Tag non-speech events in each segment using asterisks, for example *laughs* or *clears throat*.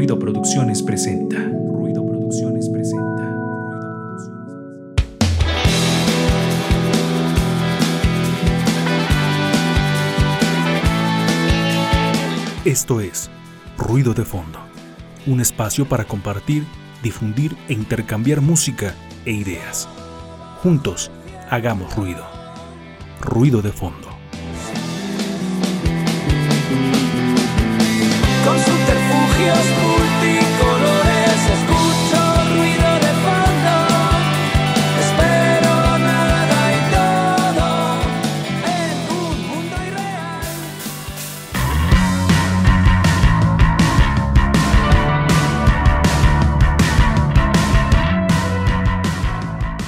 Ruido Producciones presenta. Ruido Producciones presenta. Esto es Ruido de Fondo, un espacio para compartir, difundir e intercambiar música e ideas. Juntos, hagamos ruido. Ruido de Fondo. Dios.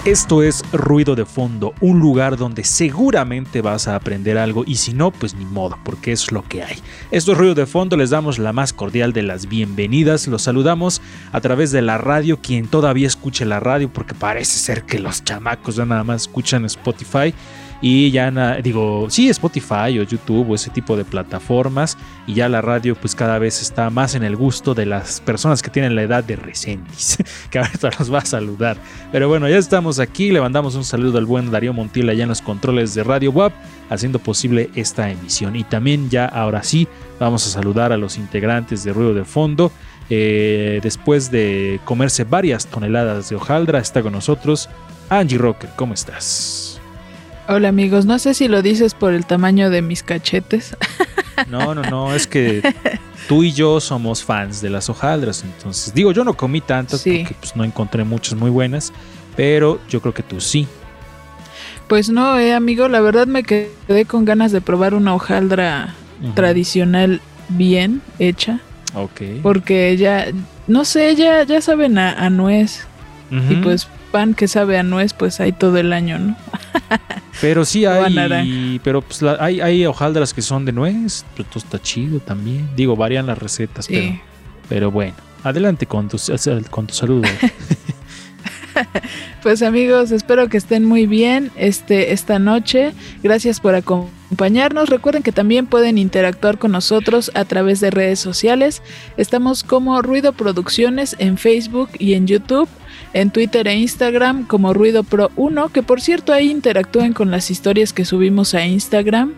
Esto es Ruido de Fondo, un lugar donde seguramente vas a aprender algo y si no, pues ni modo, porque es lo que hay. Esto es Ruido de Fondo, les damos la más cordial de las bienvenidas, los saludamos a través de la radio, quien todavía escuche la radio, porque parece ser que los chamacos ya nada más escuchan Spotify y ya digo, sí, Spotify o YouTube o ese tipo de plataformas y ya la radio pues cada vez está más en el gusto de las personas que tienen la edad de Recendis, *laughs* que ahorita los va a saludar. Pero bueno, ya estamos aquí, le mandamos un saludo al buen Darío Montiel allá en los controles de Radio WAP, haciendo posible esta emisión. Y también ya ahora sí, vamos a saludar a los integrantes de Ruido de Fondo. Eh, después de comerse varias toneladas de hojaldra, está con nosotros Angie Rocker, ¿cómo estás? Hola amigos, no sé si lo dices por el tamaño de mis cachetes. *laughs* No, no, no, es que tú y yo somos fans de las hojaldras, entonces digo, yo no comí tantas Sí. porque pues, no encontré muchas muy buenas, pero yo creo que tú sí. Pues no, eh, amigo, la verdad me quedé con ganas de probar una hojaldra tradicional bien hecha, Ok. porque ya, no sé, ya, ya saben a, a nuez y pues pan que sabe a nuez, pues hay todo el año, ¿no? *laughs* Pero sí hay, pero pues la- hay, hay hojaldras que son de nuez, pero todo está chido también. Digo, varían las recetas, Sí. pero, pero bueno. Adelante con tu, con tu saludo. *laughs* *laughs* Pues amigos, espero que estén muy bien este, esta noche. Gracias por acompañarnos. Recuerden que también pueden interactuar con nosotros a través de redes sociales. Estamos como Ruido Producciones en Facebook y en YouTube. En Twitter e Instagram como Ruido Pro 1, que por cierto ahí interactúen con las historias que subimos a Instagram.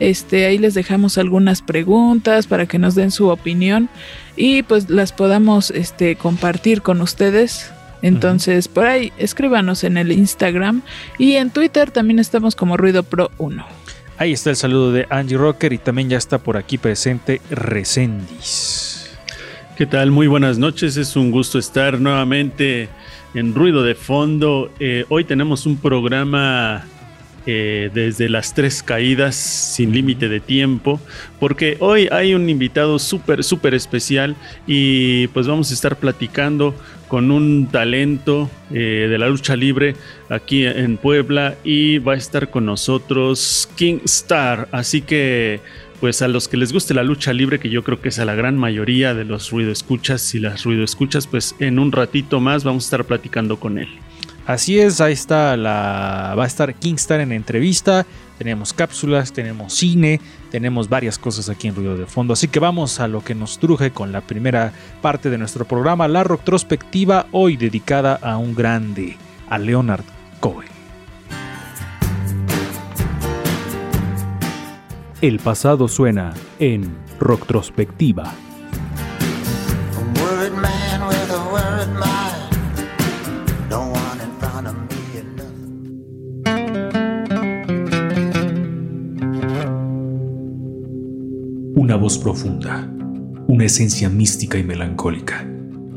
Este, ahí les dejamos algunas preguntas para que nos den su opinión y pues las podamos este, compartir con ustedes. Entonces, por ahí escríbanos en el Instagram y en Twitter también estamos como Ruido Pro 1. Ahí está el saludo de Angie Rocker y también ya está por aquí presente Recendis. ¿Qué tal? Muy buenas noches. Es un gusto estar nuevamente en Ruido de Fondo. Eh, hoy tenemos un programa eh, desde las tres caídas sin límite de tiempo, porque hoy hay un invitado súper, súper especial y pues vamos a estar platicando con un talento eh, de la lucha libre aquí en Puebla y va a estar con nosotros King Star. Así que pues a los que les guste la lucha libre, que yo creo que es a la gran mayoría de los ruido escuchas y las ruido escuchas, pues en un ratito más vamos a estar platicando con él. Así es, ahí está la. Va a estar Kingstar en entrevista. Tenemos cápsulas, tenemos cine, tenemos varias cosas aquí en Ruido de Fondo. Así que vamos a lo que nos truje con la primera parte de nuestro programa, la retrospectiva, hoy dedicada a un grande, a Leonard Cohen. Front of me and nothing. Una voz profunda, una esencia mística y melancólica,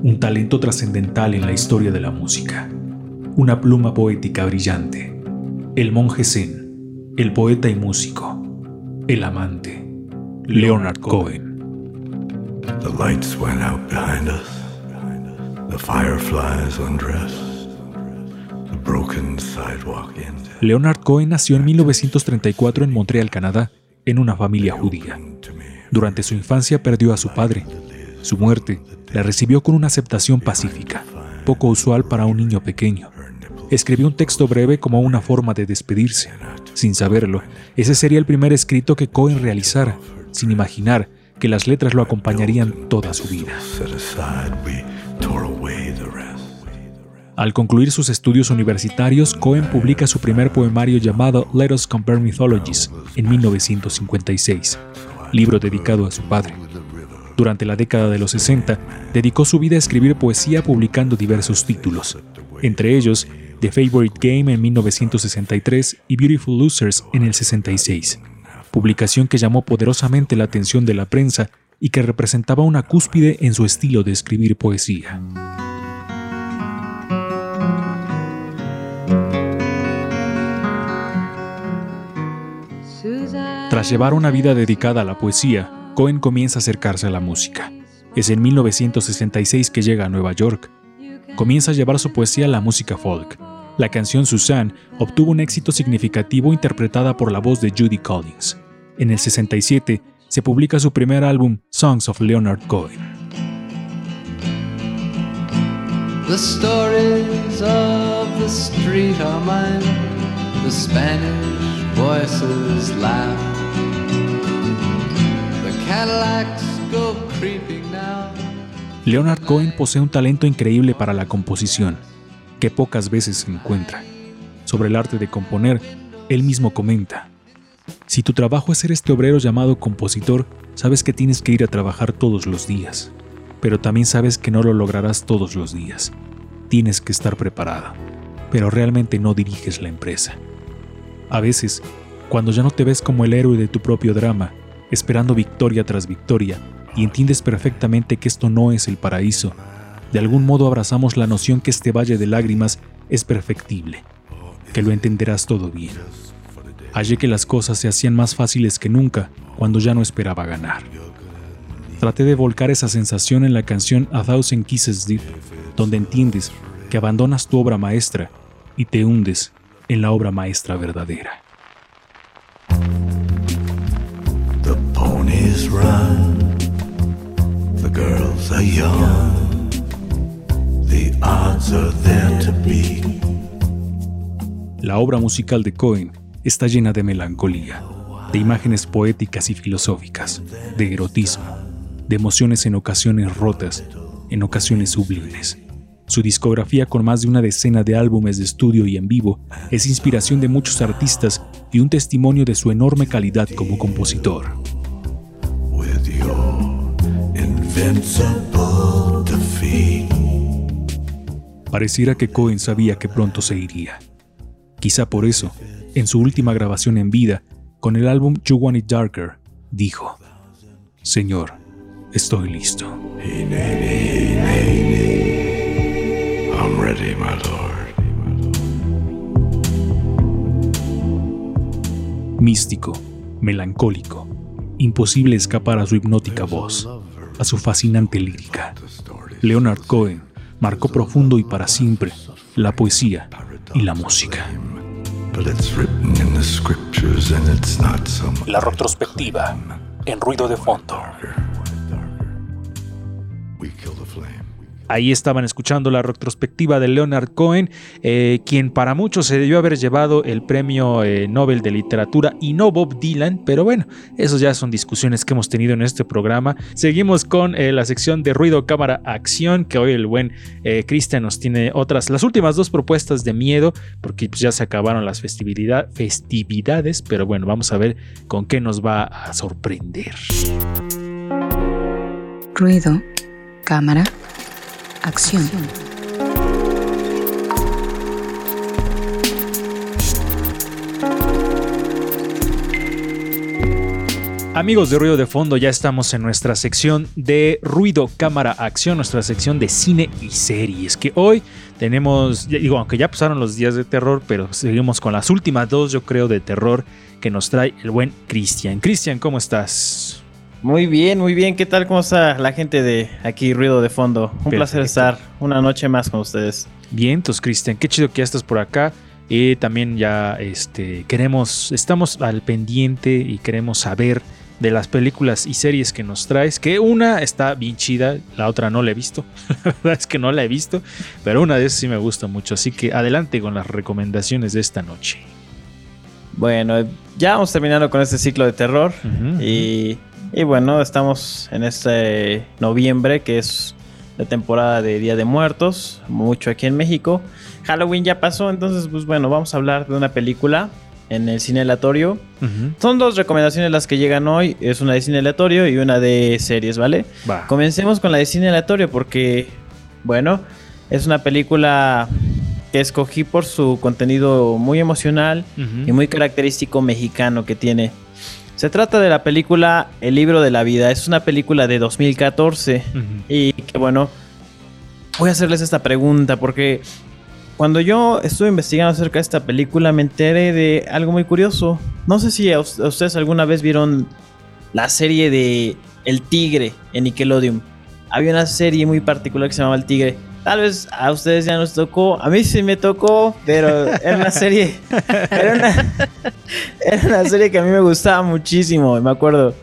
un talento trascendental en la historia de la música, una pluma poética brillante, el monje zen, el poeta y músico, el amante, Leonard Cohen. The lights went out behind us. The fireflies undressed. The broken sidewalk ended. Leonard Cohen nació en 1934 en Montreal, Canadá, en una familia judía. Durante su infancia perdió a su padre. Su muerte la recibió con una aceptación pacífica, poco usual para un niño pequeño. Escribió un texto breve como una forma de despedirse. Sin saberlo, ese sería el primer escrito que Cohen realizara, sin imaginar que las letras lo acompañarían toda su vida. Al concluir sus estudios universitarios, Cohen publica su primer poemario llamado Let Us Compare Mythologies en 1956, libro dedicado a su padre. Durante la década de los 60, dedicó su vida a escribir poesía publicando diversos títulos, entre ellos The Favorite Game en 1963 y Beautiful Losers en el 66, publicación que llamó poderosamente la atención de la prensa y que representaba una cúspide en su estilo de escribir poesía. Tras llevar una vida dedicada a la poesía, Cohen comienza a acercarse a la música. Es en 1966 que llega a Nueva York. Comienza a llevar su poesía a la música folk. La canción Suzanne obtuvo un éxito significativo interpretada por la voz de Judy Collins. En el 67 se publica su primer álbum, Songs of Leonard Cohen. The stories of the street are mine. The Spanish voices laugh. The Cadillacs go creeping now. Leonard Cohen posee un talento increíble para la composición, que pocas veces se encuentra. Sobre el arte de componer, él mismo comenta, si tu trabajo es ser este obrero llamado compositor, sabes que tienes que ir a trabajar todos los días, pero también sabes que no lo lograrás todos los días. Tienes que estar preparado, pero realmente no diriges la empresa. A veces, cuando ya no te ves como el héroe de tu propio drama, esperando victoria tras victoria, y entiendes perfectamente que esto no es el paraíso, de algún modo abrazamos la noción que este valle de lágrimas es perfectible, que lo entenderás todo bien. Hallé que las cosas se hacían más fáciles que nunca cuando ya no esperaba ganar. Traté de volcar esa sensación en la canción A Thousand Kisses Deep, donde entiendes que abandonas tu obra maestra y te hundes en la obra maestra verdadera. The ponies run, the girls are young, the odds are there to be. La obra musical de Cohen está llena de melancolía, de imágenes poéticas y filosóficas, de erotismo, de emociones en ocasiones rotas, en ocasiones sublimes. Su discografía con más de una decena de álbumes de estudio y en vivo es inspiración de muchos artistas y un testimonio de su enorme calidad como compositor. with your invincible defeat. Pareciera que Cohen sabía que pronto se iría. Quizá por eso, en su última grabación en vida, con el álbum You Want It Darker, dijo, Señor, estoy listo. I'm ready, my lord. Místico, melancólico, imposible escapar a su hipnótica voz, a su fascinante lírica. Leonard Cohen marcó profundo y para siempre la poesía y la música. La retrospectiva en ruido de fondo. Ahí estaban escuchando la retrospectiva de Leonard Cohen, eh, quien para muchos se debió haber llevado el premio eh, Nobel de Literatura y no Bob Dylan, pero bueno, esos ya son discusiones que hemos tenido en este programa. Seguimos con eh, la sección de ruido, cámara, acción, que hoy el buen Cristian nos tiene otras, las últimas dos propuestas de miedo, porque pues, ya se acabaron las festividad- festividades, pero bueno, vamos a ver con qué nos va a sorprender. Ruido, cámara, acción. Amigos de Ruido de Fondo, ya estamos en nuestra sección de Ruido, Cámara, Acción, nuestra sección de cine y series, que hoy tenemos, digo, aunque ya pasaron los días de terror, pero seguimos con las últimas dos, yo creo, de terror que nos trae el buen Cristian. Cristian, ¿cómo estás? Muy bien, muy bien. ¿Qué tal? ¿Cómo está la gente de aquí, Ruido de Fondo? Un placer estar una noche más con ustedes. Bien, entonces, Cristian, qué chido que ya estás por acá. Y también ya este, queremos, estamos al pendiente y queremos saber de las películas y series que nos traes. Que una está bien chida, la otra no la he visto. *laughs* la verdad es que no la he visto, pero una de esas sí me gusta mucho. Así que adelante con las recomendaciones de esta noche. Bueno, ya vamos terminando con este ciclo de terror y Y bueno, estamos en este noviembre, que es la temporada de Día de Muertos, mucho aquí en México. Halloween ya pasó, entonces pues bueno, vamos a hablar de una película en el cine aleatorio. Son dos recomendaciones las que llegan hoy, es una de cine aleatorio y una de series, ¿vale? Va. Comencemos con la de cine aleatorio porque, bueno, es una película que escogí por su contenido muy emocional y muy característico mexicano que tiene. Se trata de la película El libro de la vida. Es una película de 2014 Ujú. y que bueno, voy a hacerles esta pregunta porque cuando yo estuve investigando acerca de esta película me enteré de algo muy curioso. No sé si a ustedes alguna vez vieron la serie de El Tigre en Nickelodeon. Había una serie muy particular que se llamaba El Tigre. Tal vez a ustedes ya nos tocó, a mí sí me tocó, pero era una serie, *laughs* era una, era una serie que a mí me gustaba muchísimo, me acuerdo.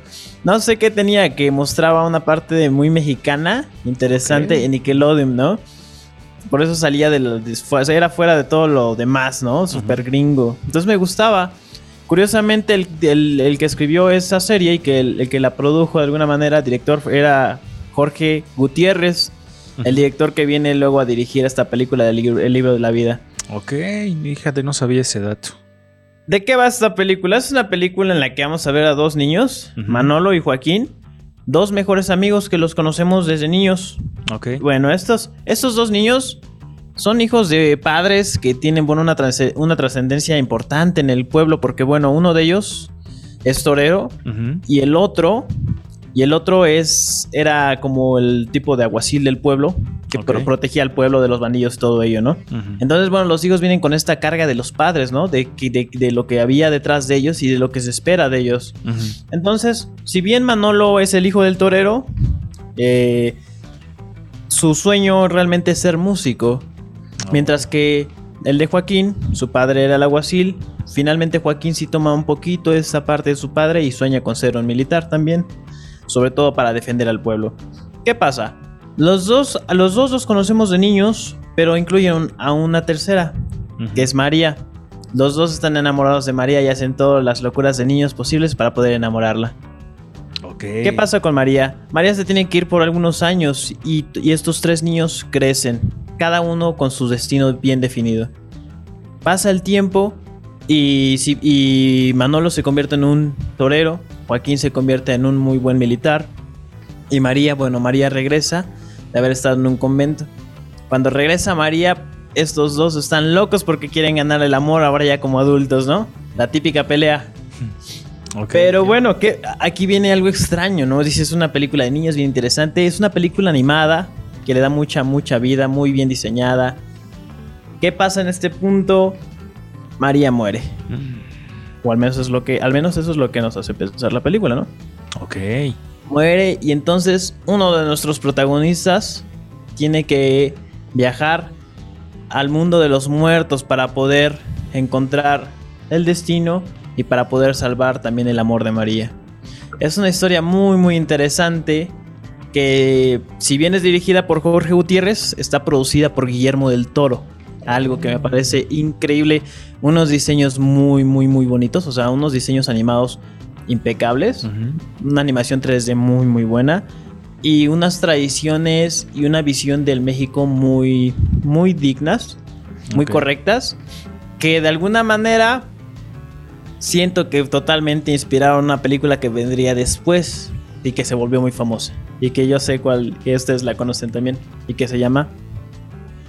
No sé qué tenía, que mostraba una parte de muy mexicana, interesante en Nickelodeon, ¿no? Por eso salía de lo, de- era fuera de todo lo demás, ¿no? Super gringo. Entonces me gustaba. Curiosamente, el, el- el que escribió esa serie y que el, el que la produjo de alguna manera, director, era Jorge Gutiérrez, el director que viene luego a dirigir esta película del libro, El libro de la vida. Ok, fíjate, no sabía ese dato. ¿De qué va esta película? Es una película en la que vamos a ver a dos niños. Manolo y Joaquín, dos mejores amigos que los conocemos desde niños. Ok. Bueno, estos, estos dos niños son hijos de padres que tienen bueno, una, trasce- una trascendencia importante en el pueblo porque bueno, uno de ellos es torero y el otro y el otro es era como el tipo de aguacil del pueblo que protegía al pueblo de los bandidos y todo ello, ¿no? Entonces, bueno, los hijos vienen con esta carga de los padres, ¿no? De, que- de, de lo que había detrás de ellos y de lo que se espera de ellos. Entonces, si bien Manolo es el hijo del torero, eh, su sueño realmente es ser músico. Mientras que el de Joaquín, su padre era el alguacil. Finalmente Joaquín sí toma un poquito esa parte de su padre y sueña con ser un militar también. Sobre todo para defender al pueblo. ¿Qué pasa? Los dos, a los dos los conocemos de niños, pero incluyen a una tercera, que es María. Los dos están enamorados de María y hacen todas las locuras de niños posibles para poder enamorarla. ¿Qué pasa con María? María se tiene que ir por algunos años y, y estos tres niños crecen, cada uno con su destino bien definido. Pasa el tiempo y, y Manolo se convierte en un torero, Joaquín se convierte en un muy buen militar y María, bueno, María regresa de haber estado en un convento. Cuando regresa María, estos dos están locos porque quieren ganar el amor ahora ya como adultos, ¿no? La típica pelea. *laughs* Pero bueno, que aquí viene algo extraño, ¿no? Dice, es una película de niños bien interesante. Es una película animada que le da mucha, mucha vida, muy bien diseñada. ¿Qué pasa en este punto? María muere. Mm, O al menos es lo que, al menos eso es lo que nos hace pensar la película, ¿no? Ok. Muere y entonces uno de nuestros protagonistas tiene que viajar al mundo de los muertos para poder encontrar el destino y para poder salvar también el amor de María. Es una historia muy muy interesante que si bien es dirigida por Jorge Gutiérrez, está producida por Guillermo del Toro. Algo que me parece increíble. Unos diseños muy muy muy bonitos, o sea, unos diseños animados impecables. Una animación 3D muy muy buena. Y unas tradiciones y una visión del México muy muy dignas, muy correctas, que de alguna manera siento que totalmente inspiraron una película que vendría después y que se volvió muy famosa. Y que yo sé cuál que ustedes la conocen también y que se llama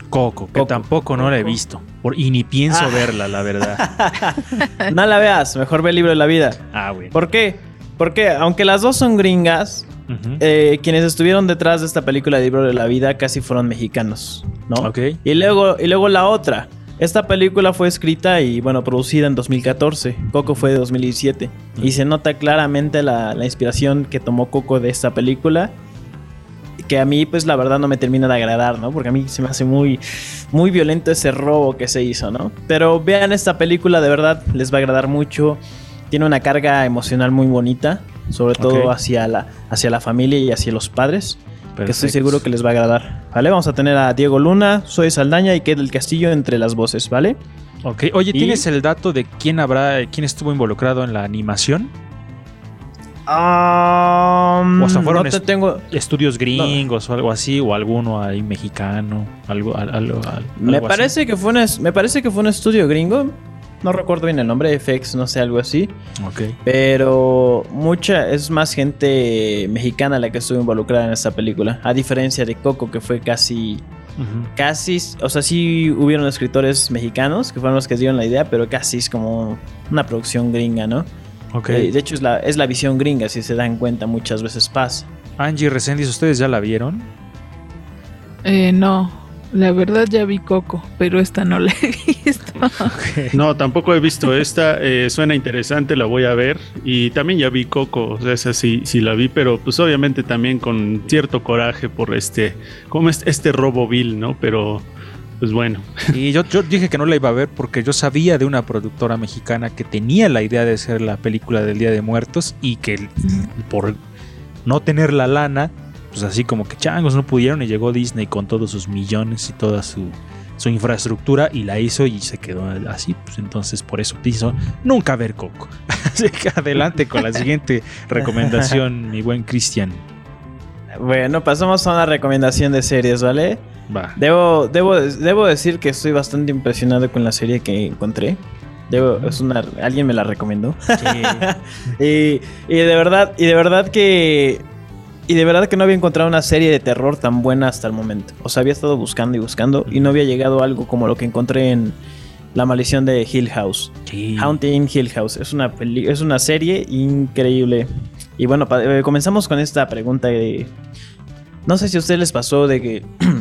Coco, que Coco. tampoco no la he visto. Por- y ni pienso Ah. verla, la verdad. *laughs* No la veas, mejor ve el libro de la vida. Ah, bueno. ¿Por qué? Porque aunque las dos son gringas, eh, quienes estuvieron detrás de esta película de Libro de la Vida casi fueron mexicanos, ¿no? Ok. Y luego, y luego la otra. Esta película fue escrita y, bueno, producida en 2014. Coco fue de 2017. Y se nota claramente la, la inspiración que tomó Coco de esta película. Que a mí, pues, la verdad no me termina de agradar, ¿no? Porque a mí se me hace muy, muy violento ese robo que se hizo, ¿no? Pero vean esta película, de verdad, les va a agradar mucho. Tiene una carga emocional muy bonita. Sobre todo hacia, la, hacia la familia y hacia los padres que estoy seguro que les va a agradar. ¿Vale? Vamos a tener a Diego Luna, Soy Saldaña y Kate del Castillo entre las voces, ¿vale? Ok. Oye, Y- ¿tienes el dato de quién habrá, quién estuvo involucrado en la animación? Um, O hasta fueron no te est- tengo. Estudios gringos o algo así, o alguno ahí mexicano, algo, al- algo, al- Me algo así. parece que fue un me parece que fue un estudio gringo. No recuerdo bien el nombre, FX, no sé, algo así. Ok. Pero mucha, es más gente mexicana la que estuvo involucrada en esta película. A diferencia de Coco, que fue casi. Casi. O sea, sí hubieron escritores mexicanos que fueron los que dieron la idea, pero casi es como una producción gringa, ¿no? Ok. Eh, de hecho, es la, es la visión gringa, si se dan cuenta, muchas veces pasa. Angie Resendiz, ¿ustedes ya la vieron? Eh, no, la verdad ya vi Coco, pero esta no la he *laughs* visto. No, tampoco he visto esta. eh, suena interesante, la voy a ver. Y también ya vi Coco, o sea, esa sí, sí la vi, pero pues obviamente también con cierto coraje por este, como este, este robo vil, ¿no? Pero pues bueno. Y yo, yo dije que no la iba a ver porque yo sabía de una productora mexicana que tenía la idea de hacer la película del Día de Muertos y que por no tener la lana, pues así como que changos no pudieron y llegó Disney con todos sus millones y toda su, su infraestructura y la hizo y se quedó así. Pues entonces por eso piso nunca ver Coco. *laughs* Así que adelante con la siguiente recomendación, mi buen Cristian. Bueno, pasamos a una recomendación de series, ¿vale? Va. Debo, debo, debo decir que estoy bastante impresionado con la serie que encontré. Debo, es una, alguien me la recomendó. *laughs* y, y de verdad, y de verdad que. Y de verdad que no había encontrado una serie de terror tan buena hasta el momento. O sea, había estado buscando y buscando y no había llegado a algo como lo que encontré en La maldición de Hill House. Sí. Haunting Hill House. Es una, peli- es una serie increíble. Y bueno, eh, comenzamos con esta pregunta de... No sé si a ustedes les pasó de que *clears throat*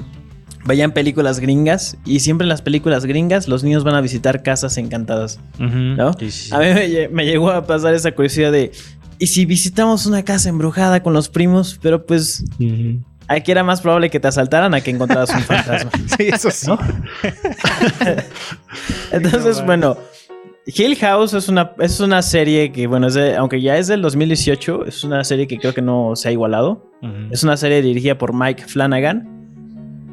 vayan películas gringas y siempre en las películas gringas los niños van a visitar casas encantadas. ¿No? Sí, sí, sí. A mí me, lle- me llegó a pasar esa curiosidad de... ¿Y si visitamos una casa embrujada con los primos? Pero pues Ujú. aquí era más probable que te asaltaran a que encontraras un fantasma. *laughs* Sí, eso sí. ¿no? *laughs* *laughs* Entonces, bueno, Hill House es una, es una serie que, bueno, es de- aunque ya es del 2018, es una serie que creo que no se ha igualado. Es una serie dirigida por Mike Flanagan.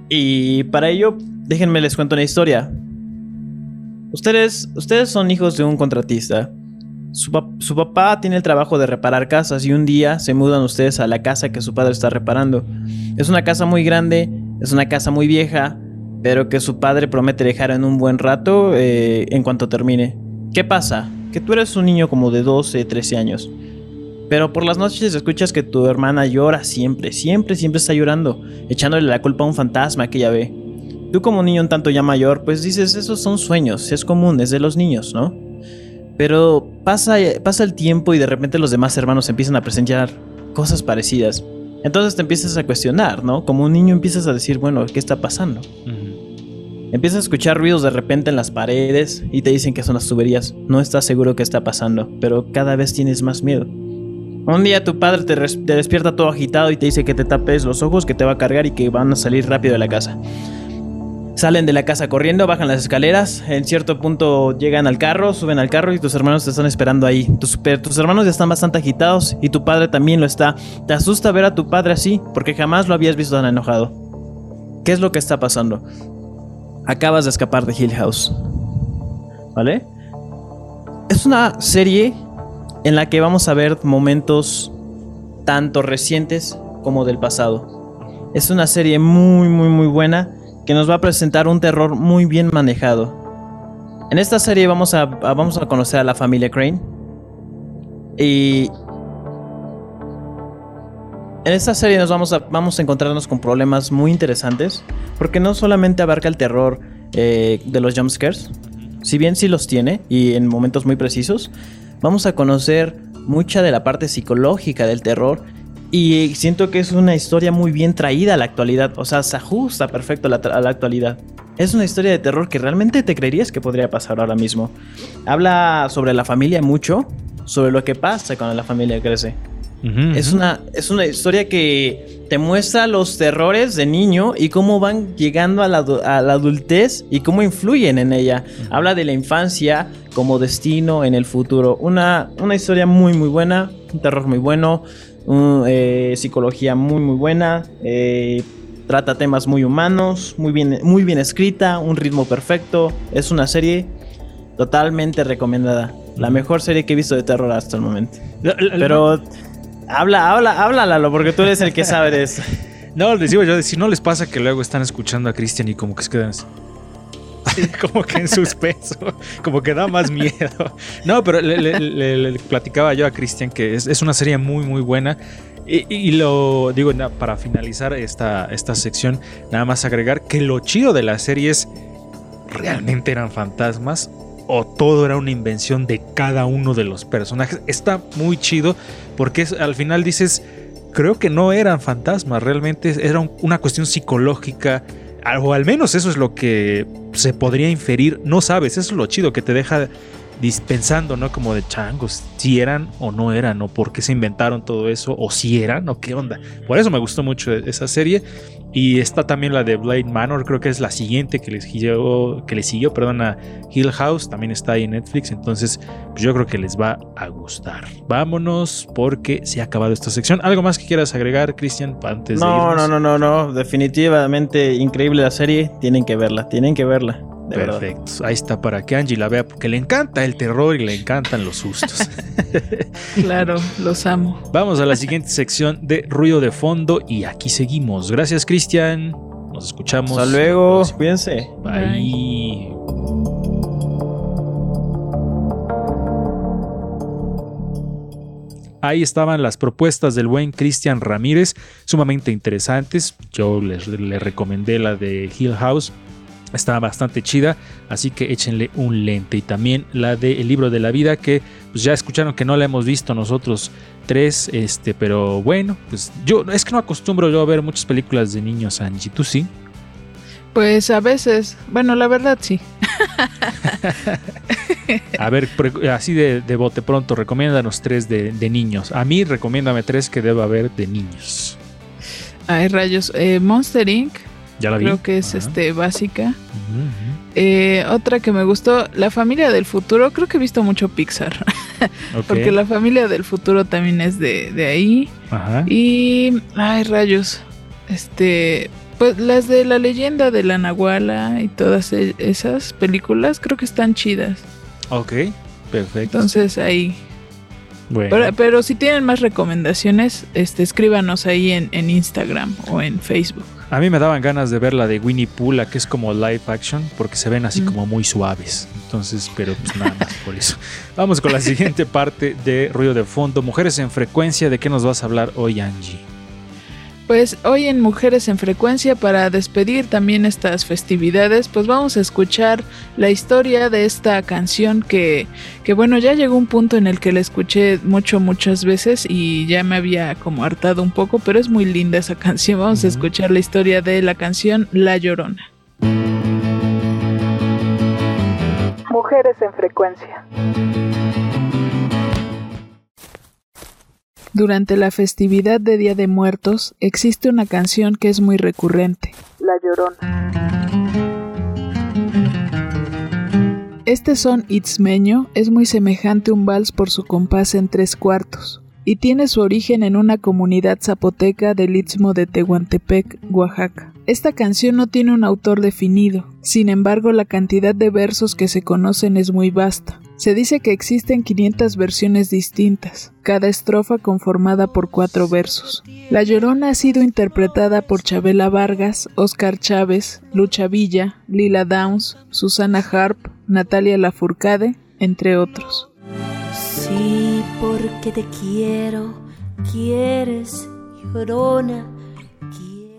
Y para ello, déjenme les cuento una historia. Ustedes, ustedes son hijos de un contratista. Su, pap- su papá tiene el trabajo de reparar casas y un día se mudan ustedes a la casa que su padre está reparando. Es una casa muy grande, es una casa muy vieja, pero que su padre promete dejar en un buen rato eh, en cuanto termine. ¿Qué pasa? Que tú eres un niño como de 12, 13 años. Pero por las noches escuchas que tu hermana llora siempre, siempre, siempre está llorando, echándole la culpa a un fantasma que ella ve. Tú como niño un tanto ya mayor, pues dices, esos son sueños, es común, es de los niños, ¿no? Pero pasa, pasa el tiempo y de repente los demás hermanos empiezan a presenciar cosas parecidas. Entonces te empiezas a cuestionar, ¿no? Como un niño empiezas a decir, bueno, ¿qué está pasando? Empiezas a escuchar ruidos de repente en las paredes y te dicen que son las tuberías. No estás seguro qué está pasando, pero cada vez tienes más miedo. Un día tu padre te, despierta todo agitado y te dice que te tapes los ojos, que te va a cargar y que van a salir rápido de la casa. Salen de la casa corriendo, bajan las escaleras, en cierto punto llegan al carro, suben al carro y tus hermanos te están esperando ahí. Tus hermanos ya están bastante agitados y tu padre también lo está. Te asusta ver a tu padre así, porque jamás lo habías visto tan enojado. ¿Qué es lo que está pasando? Acabas de escapar de Hill House. ¿Vale? Es una serie en la que vamos a ver momentos tanto recientes como del pasado. Es una serie muy, muy, muy buena que nos va a presentar un terror muy bien manejado. En esta serie vamos a, vamos a conocer a la familia Crane. Y en esta serie nos vamos a, vamos a encontrarnos con problemas muy interesantes. Porque no solamente abarca el terror eh, de los jumpscares. Si bien sí los tiene y en momentos muy precisos. Vamos a conocer mucha de la parte psicológica del terror. Y siento que es una historia muy bien traída a la actualidad. O sea, se ajusta perfecto a la, la actualidad. Es una historia de terror que realmente te creerías que podría pasar ahora mismo. Habla sobre la familia mucho. Sobre lo que pasa cuando la familia crece. Ujú, Es ujú. una, es una historia que te muestra los terrores de niño y cómo van llegando a la, a la adultez y cómo influyen en ella. Habla de la infancia como destino en el futuro. Una, una historia muy, muy buena, un terror muy bueno, un, eh, psicología muy, muy buena. eh, trata temas muy humanos, muy bien, muy bien escrita, un ritmo perfecto. Es una serie totalmente recomendada. La mejor serie que he visto de terror hasta el momento. Pero Habla, habla, habla, Lalo, porque tú eres el que sabe de eso. *laughs* No, les digo yo, si no les pasa que luego están escuchando a Cristian y como que se quedan así. *laughs* como que en suspenso, como que da más miedo. No, pero le, le- le- le platicaba yo a Cristian que es, es una serie muy, muy buena. Y, y lo digo para finalizar esta, esta sección, nada más agregar que lo chido de la serie es realmente eran fantasmas o todo era una invención de cada uno de los personajes. Está muy chido porque al final dices, creo que no eran fantasmas, realmente era un- una cuestión psicológica, o al menos eso es lo que se podría inferir, no sabes, eso es lo chido que te deja dispensando, ¿no? Como de changos, si eran o no eran, o por qué se inventaron todo eso, o si eran, o qué onda. Por eso me gustó mucho esa serie. Y está también la de Blade Manor, creo que es la siguiente que le siguió, que le siguió perdón, a Hill House, también está ahí en Netflix, entonces pues yo creo que les va a gustar. Vámonos porque se ha acabado esta sección. ¿Algo más que quieras agregar, Cristian, antes de No, no, no, no, no. Definitivamente increíble la serie. Tienen que verla, tienen que verla. De verdad. Perfecto, ahí está para que Angie la vea porque le encanta el terror y le encantan los sustos. *laughs* Claro, los amo. Vamos a la siguiente sección de ruido de fondo y aquí seguimos. Gracias, Cristian. Nos escuchamos. Hasta luego, cuídense. Bye. Ahí estaban las propuestas del buen Cristian Ramírez, sumamente interesantes. Yo les, le recomendé la de Hill House. Está bastante chida, así que échenle un lente. Y también la de El libro de la vida, que pues ya escucharon que no la hemos visto nosotros tres, este, pero bueno, pues yo es que no acostumbro yo a ver muchas películas de niños, Angie. ¿Tú sí? Pues a veces, bueno, la verdad sí. *laughs* A ver, así de, de bote pronto, recomiéndanos tres de, de niños. A mí, recomiéndame tres que debo haber de niños. Hay rayos. Eh, Monster Inc. Ya la vi. Creo que es Ajá. este básica. Eh, otra que me gustó, La familia del futuro. Creo que he visto mucho Pixar. *laughs* Porque la familia del futuro también es de, de ahí. Ajá. Y. Ay, rayos. Este. Pues las de la leyenda de la Nahuala y todas e- esas películas creo que están chidas. Ok, perfecto. Entonces ahí. bueno, Pero, pero si tienen más recomendaciones, este, escríbanos ahí en, en Instagram o en Facebook. A mí me daban ganas de ver la de Winnie Pooh, la que es como live action, porque se ven así Mm. como muy suaves. Entonces, pero pues nada más por eso. Vamos con la siguiente parte de Ruido de Fondo. Mujeres en frecuencia, ¿de qué nos vas a hablar hoy, Angie? Pues hoy en Mujeres en Frecuencia, para despedir también estas festividades, pues vamos a escuchar la historia de esta canción que, que bueno, ya llegó un punto en el que la escuché mucho, muchas veces y ya me había como hartado un poco, pero es muy linda esa *laughs* canción. Vamos a escuchar la historia de la canción La Llorona. Mujeres en Frecuencia. Durante la festividad de Día de Muertos existe una canción que es muy recurrente, La Llorona. Este son itzmeño es muy semejante a un vals por su compás en tres cuartos y tiene su origen en una comunidad zapoteca del istmo de Tehuantepec, Oaxaca. Esta canción no tiene un autor definido, sin embargo la cantidad de versos que se conocen es muy vasta. Se dice que existen 500 versiones distintas, cada estrofa conformada por cuatro versos. La Llorona ha sido interpretada por Chabela Vargas, Oscar Chávez, Lucha Villa, Lila Downs, Susana Harp, Natalia Lafourcade, entre otros. Sí, porque te quiero, quieres, llorona.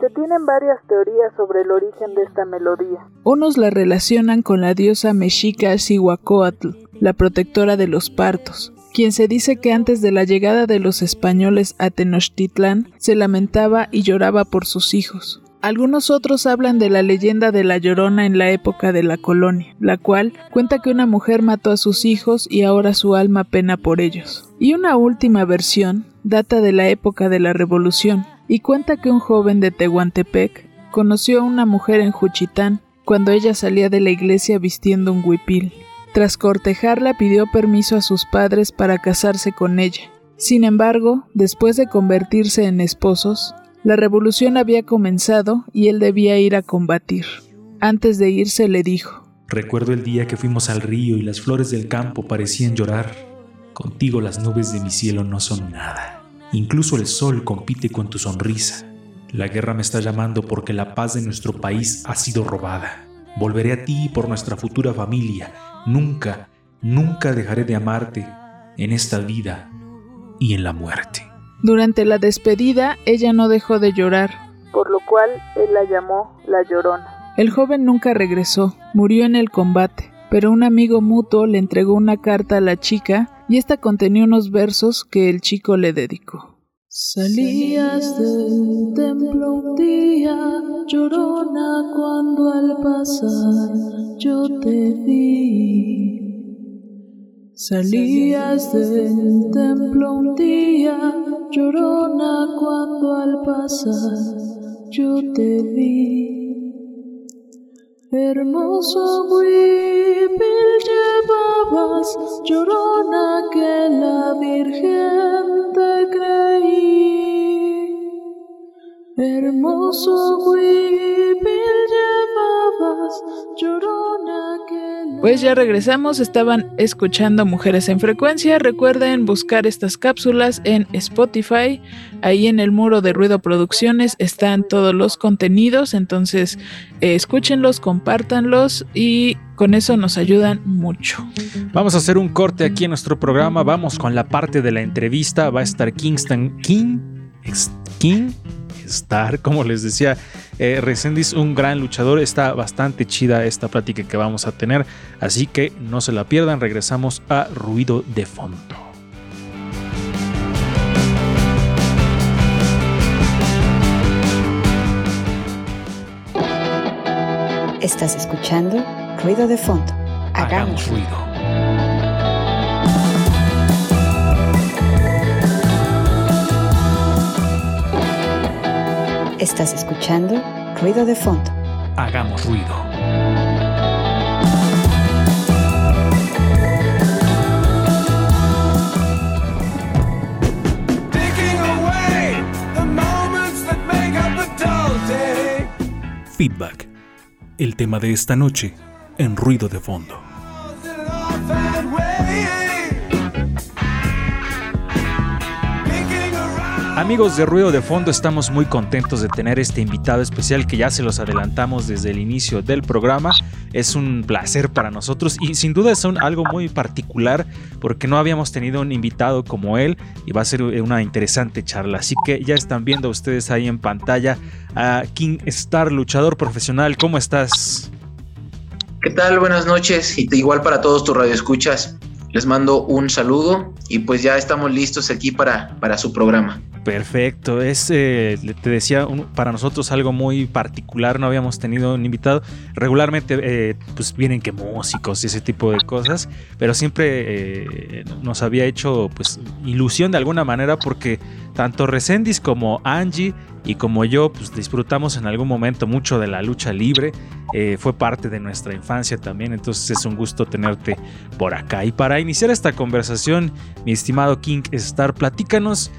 Se tienen varias teorías sobre el origen de esta melodía. Unos la relacionan con la diosa mexica Cihuacóatl, la protectora de los partos, quien se dice que antes de la llegada de los españoles a Tenochtitlán se lamentaba y lloraba por sus hijos. Algunos otros hablan de la leyenda de la Llorona en la época de la colonia, la cual cuenta que una mujer mató a sus hijos y ahora su alma pena por ellos. Y una última versión data de la época de la Revolución y cuenta que un joven de Tehuantepec conoció a una mujer en Juchitán cuando ella salía de la iglesia vistiendo un huipil. Tras cortejarla pidió permiso a sus padres para casarse con ella. Sin embargo, después de convertirse en esposos, la revolución había comenzado y él debía ir a combatir. Antes de irse le dijo, Recuerdo el día que fuimos al río y las flores del campo parecían llorar. Contigo las nubes de mi cielo no son nada. Incluso el sol compite con tu sonrisa. La guerra me está llamando porque la paz de nuestro país ha sido robada. Volveré a ti por nuestra futura familia. Nunca, nunca dejaré de amarte en esta vida y en la muerte. Durante la despedida, ella no dejó de llorar, por lo cual él la llamó la llorona. El joven nunca regresó, murió en el combate, pero un amigo mutuo le entregó una carta a la chica y esta contenía unos versos que el chico le dedicó. Salías del templo un día, llorona, cuando al pasar yo te vi. Salías del templo un día, llorona, cuando al pasar yo te vi. Hermoso huipil llevabas, llorona, que la Virgen te creí. Hermoso huipil llevabas, llorona, que. Pues ya regresamos, estaban escuchando Mujeres en Frecuencia. Recuerden buscar estas cápsulas en Spotify. Ahí en el muro de Ruido Producciones están todos los contenidos, entonces eh, escúchenlos, compártanlos y con eso nos ayudan mucho. Vamos a hacer un corte aquí en nuestro programa. Vamos con la parte de la entrevista. Va a estar Kingston King. King. Star, como les decía, eh, Resendiz, un gran luchador. Está bastante chida esta plática que vamos a tener. Así que no se la pierdan. Regresamos a Ruido de Fondo. Estás escuchando Ruido de Fondo. Hagamos ruido. Estás escuchando Ruido de Fondo. Hagamos ruido. Feedback. El tema de esta noche en Ruido de Fondo. Amigos de Ruido de Fondo, estamos muy contentos de tener este invitado especial que ya se los adelantamos desde el inicio del programa. Es un placer para nosotros y sin duda es algo muy particular porque no habíamos tenido un invitado como él y va a ser una interesante charla. Así que ya están viendo ustedes ahí en pantalla a King Star, luchador profesional. ¿Cómo estás? ¿Qué tal? Buenas noches y igual para todos tus radioescuchas. Les mando un saludo y pues ya estamos listos aquí para, para su programa. Perfecto, es, eh, te decía, para nosotros algo muy particular, no habíamos tenido un invitado, regularmente eh, pues vienen que músicos y ese tipo de cosas, pero siempre eh, nos había hecho pues ilusión de alguna manera porque tanto Resendis como Angie y como yo pues disfrutamos en algún momento mucho de la lucha libre, fue parte de nuestra infancia también, entonces es un gusto tenerte por acá. Y para iniciar esta conversación, mi estimado King Star, platícanos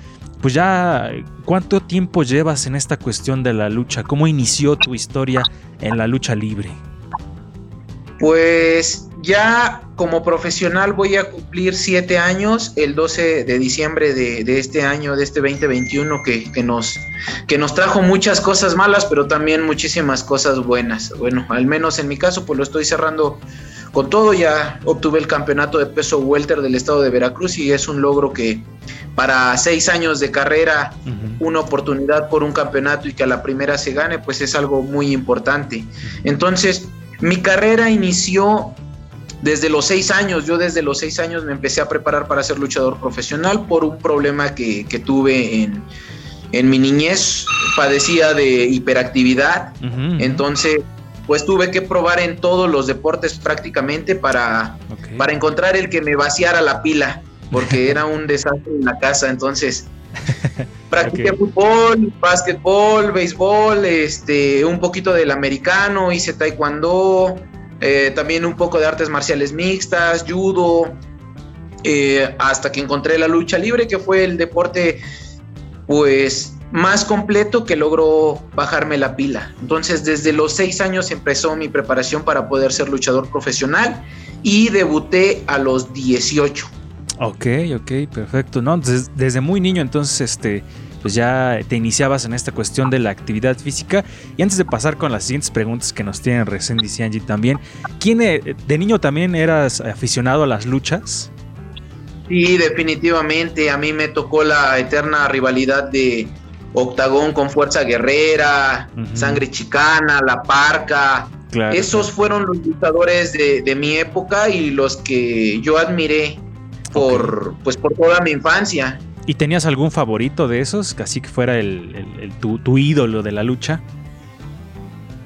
pues ya, ¿cuánto tiempo llevas en esta cuestión de la lucha? ¿Cómo inició tu historia en la lucha libre? Pues ya como profesional voy a cumplir siete años el 12 de diciembre de, este año, de este 2021, que, que, nos, que nos trajo muchas cosas malas, pero también muchísimas cosas buenas. Bueno, al menos en mi caso, pues lo estoy cerrando con todo. Ya obtuve el campeonato de peso welter del estado de Veracruz y es un logro que para seis años de carrera, una oportunidad por un campeonato y que a la primera se gane, pues es algo muy importante. Entonces, mi carrera inició desde los seis años. Yo desde los seis años me empecé a preparar para ser luchador profesional por un problema que, que tuve en, en, mi niñez. Padecía de hiperactividad. Uh -huh. Entonces, pues tuve que probar en todos los deportes prácticamente para, okay. para encontrar el que me vaciara la pila, porque *laughs* era un desastre en la casa. Entonces, *laughs* practiqué okay. fútbol, básquetbol, béisbol, este, un poquito del americano, hice taekwondo, eh, también un poco de artes marciales mixtas, judo, eh, hasta que encontré la lucha libre, que fue el deporte, pues, más completo que logró bajarme la pila. Entonces, desde los seis años empezó mi preparación para poder ser luchador profesional y debuté a los 18. Ok, ok, perfecto. No, desde, desde muy niño entonces este pues ya te iniciabas en esta cuestión de la actividad física. Y antes de pasar con las siguientes preguntas que nos tienen Resen y Angie también, ¿quién eh, de niño también eras aficionado a las luchas? Sí, definitivamente. A mí me tocó la eterna rivalidad de Octagón con Fuerza Guerrera, Sangre Chicana, La Parca. Claro, Esos fueron los luchadores de, de mi época y los que yo admiré por, pues, por toda mi infancia. ¿Y tenías algún favorito de esos? Así que fuera el, el- el- tu, tu ídolo de la lucha.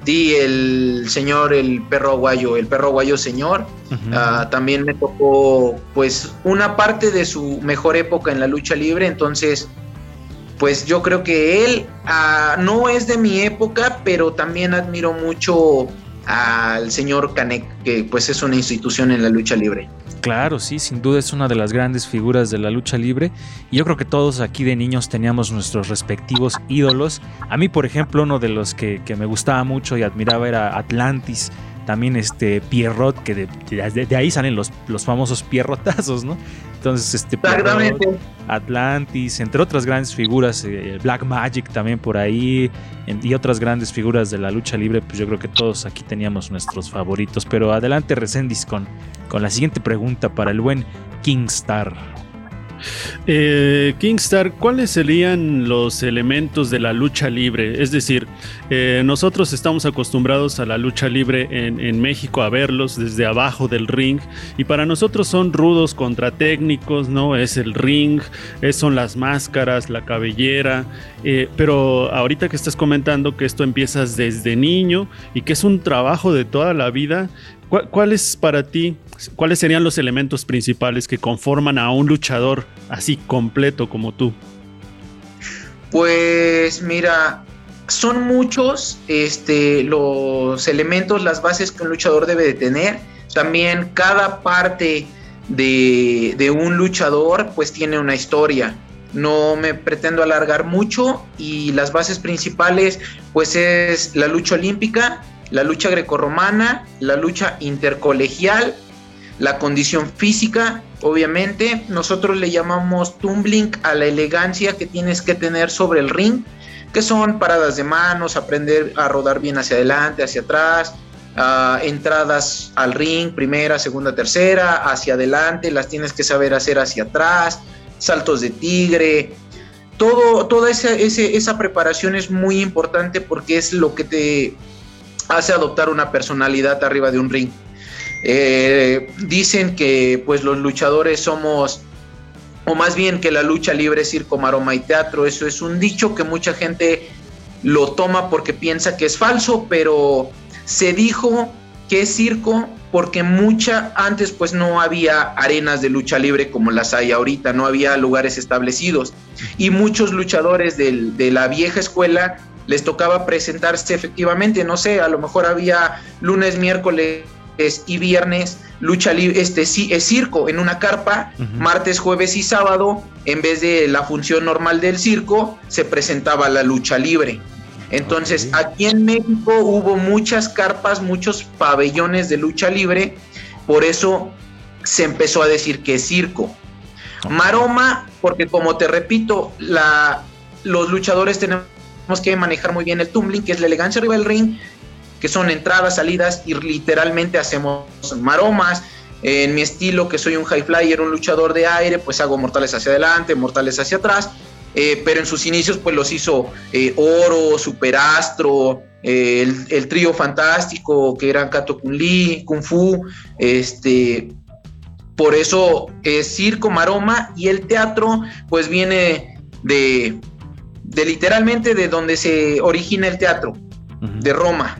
Sí, el señor, el perro aguayo, el perro aguayo señor. Ah, también me tocó, pues, una parte de su mejor época en la lucha libre. Entonces, pues yo creo que él ah, no es de mi época, pero también admiro mucho al señor Canek, que pues es una institución en la lucha libre. Claro, sí, sin duda es una de las grandes figuras de la lucha libre. Y yo creo que todos aquí de niños teníamos nuestros respectivos ídolos. A mí, por ejemplo, uno de los que, que me gustaba mucho y admiraba era Atlantis. También este Pierrot, que de, de- de ahí salen los, los famosos pierrotazos, ¿no? Entonces, este Exactamente. Pierrot, Atlantis, entre otras grandes figuras, eh, Black Magic también por ahí, y otras grandes figuras de la lucha libre, pues yo creo que todos aquí teníamos nuestros favoritos. Pero adelante, Resendis, con, con la siguiente pregunta para el buen Kingstar. Eh, Kingstar, ¿cuáles serían los elementos de la lucha libre? Es decir, eh, nosotros estamos acostumbrados a la lucha libre en, en México a verlos desde abajo del ring y para nosotros son rudos contra técnicos, ¿no? Es el ring, es- son las máscaras, la cabellera, eh, pero ahorita que estás comentando que esto empiezas desde niño y que es un trabajo de toda la vida, ¿cuál, cuál es para ti, cuáles serían los elementos principales que conforman a un luchador así completo como tú? Pues mira, son muchos este, los elementos, las bases que un luchador debe de tener. También cada parte de, de un luchador pues tiene una historia. No me pretendo alargar mucho y las bases principales pues es la lucha olímpica, la lucha grecorromana, la lucha intercolegial, la condición física, obviamente. Nosotros le llamamos tumbling a la elegancia que tienes que tener sobre el ring, que son paradas de manos, aprender a rodar bien hacia adelante, hacia atrás, ah, entradas al ring, primera, segunda, tercera, hacia adelante, las tienes que saber hacer hacia atrás, saltos de tigre. Todo, toda esa, ese- esa preparación es muy importante porque es lo que te hace adoptar una personalidad arriba de un ring. Eh, dicen que pues los luchadores somos, o más bien que la lucha libre es circo, maroma y teatro. Eso es un dicho que mucha gente lo toma porque piensa que es falso, pero se dijo que es circo porque mucha antes pues no había arenas de lucha libre como las hay ahorita, no había lugares establecidos y muchos luchadores del- de la vieja escuela les tocaba presentarse efectivamente, no sé, a lo mejor había lunes, miércoles y viernes lucha libre, este sí es circo en una carpa, martes, jueves y sábado, en vez de la función normal del circo, se presentaba la lucha libre. Entonces, aquí en México hubo muchas carpas, muchos pabellones de lucha libre, por eso se empezó a decir que es circo. Maroma, porque como te repito, la, los luchadores tenemos que manejar muy bien el tumbling, que es la elegancia arriba del ring, que son entradas, salidas y literalmente hacemos maromas. En mi estilo, que soy un high flyer, un luchador de aire, pues hago mortales hacia adelante, mortales hacia atrás. Eh, pero en sus inicios, pues los hizo eh, Oro, Superastro, eh, el, el trío fantástico, que eran Kato Kun Lee, Kung Fu. Este, por eso es circo, maroma y el teatro, pues viene de, de literalmente de donde se origina el teatro, de Roma.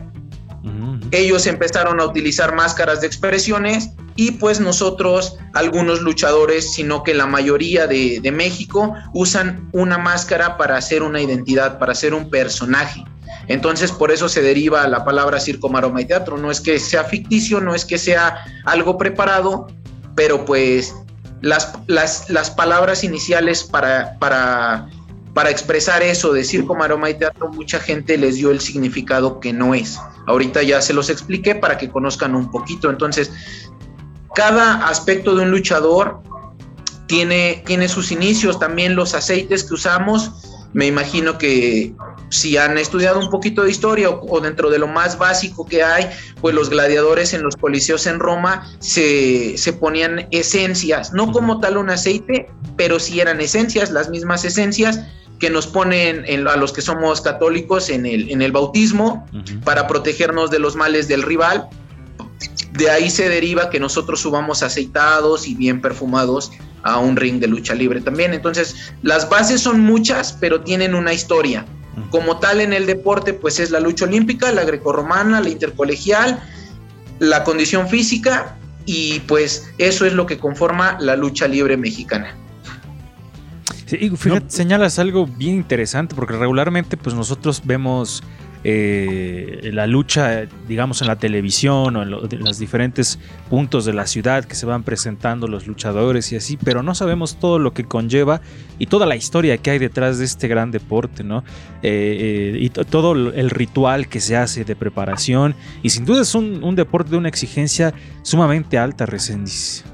Ellos empezaron a utilizar máscaras de expresiones y pues nosotros, algunos luchadores, sino que la mayoría de, de México, usan una máscara para hacer una identidad, para hacer un personaje. Entonces por eso se deriva la palabra circo, maroma y teatro. No es que sea ficticio, no es que sea algo preparado, pero pues las, las, las palabras iniciales para, para, para expresar eso de circo, maroma y teatro, mucha gente les dio el significado que no es. Ahorita ya se los expliqué para que conozcan un poquito. Entonces, cada aspecto de un luchador tiene, tiene sus inicios, también los aceites que usamos. Me imagino que si han estudiado un poquito de historia o, o dentro de lo más básico que hay, pues los gladiadores en los coliseos en Roma se, se ponían esencias, no como tal un aceite, pero sí eran esencias, las mismas esencias que nos ponen en- a los que somos católicos en el, en el bautismo para protegernos de los males del rival. De ahí se deriva que nosotros subamos aceitados y bien perfumados a un ring de lucha libre también. Entonces, las bases son muchas, pero tienen una historia. Como tal en el deporte, pues es la lucha olímpica, la grecorromana, la intercolegial, la condición física y pues eso es lo que conforma la lucha libre mexicana. Sí, y fíjate, señalas algo bien interesante porque regularmente pues nosotros vemos eh, la lucha, digamos, en la televisión o en, lo- en los diferentes puntos de la ciudad que se van presentando los luchadores y así, pero no sabemos todo lo que conlleva y toda la historia que hay detrás de este gran deporte, ¿no? Eh, eh, y to- todo el ritual que se hace de preparación y sin duda es un, un deporte de una exigencia sumamente alta, Resendiz.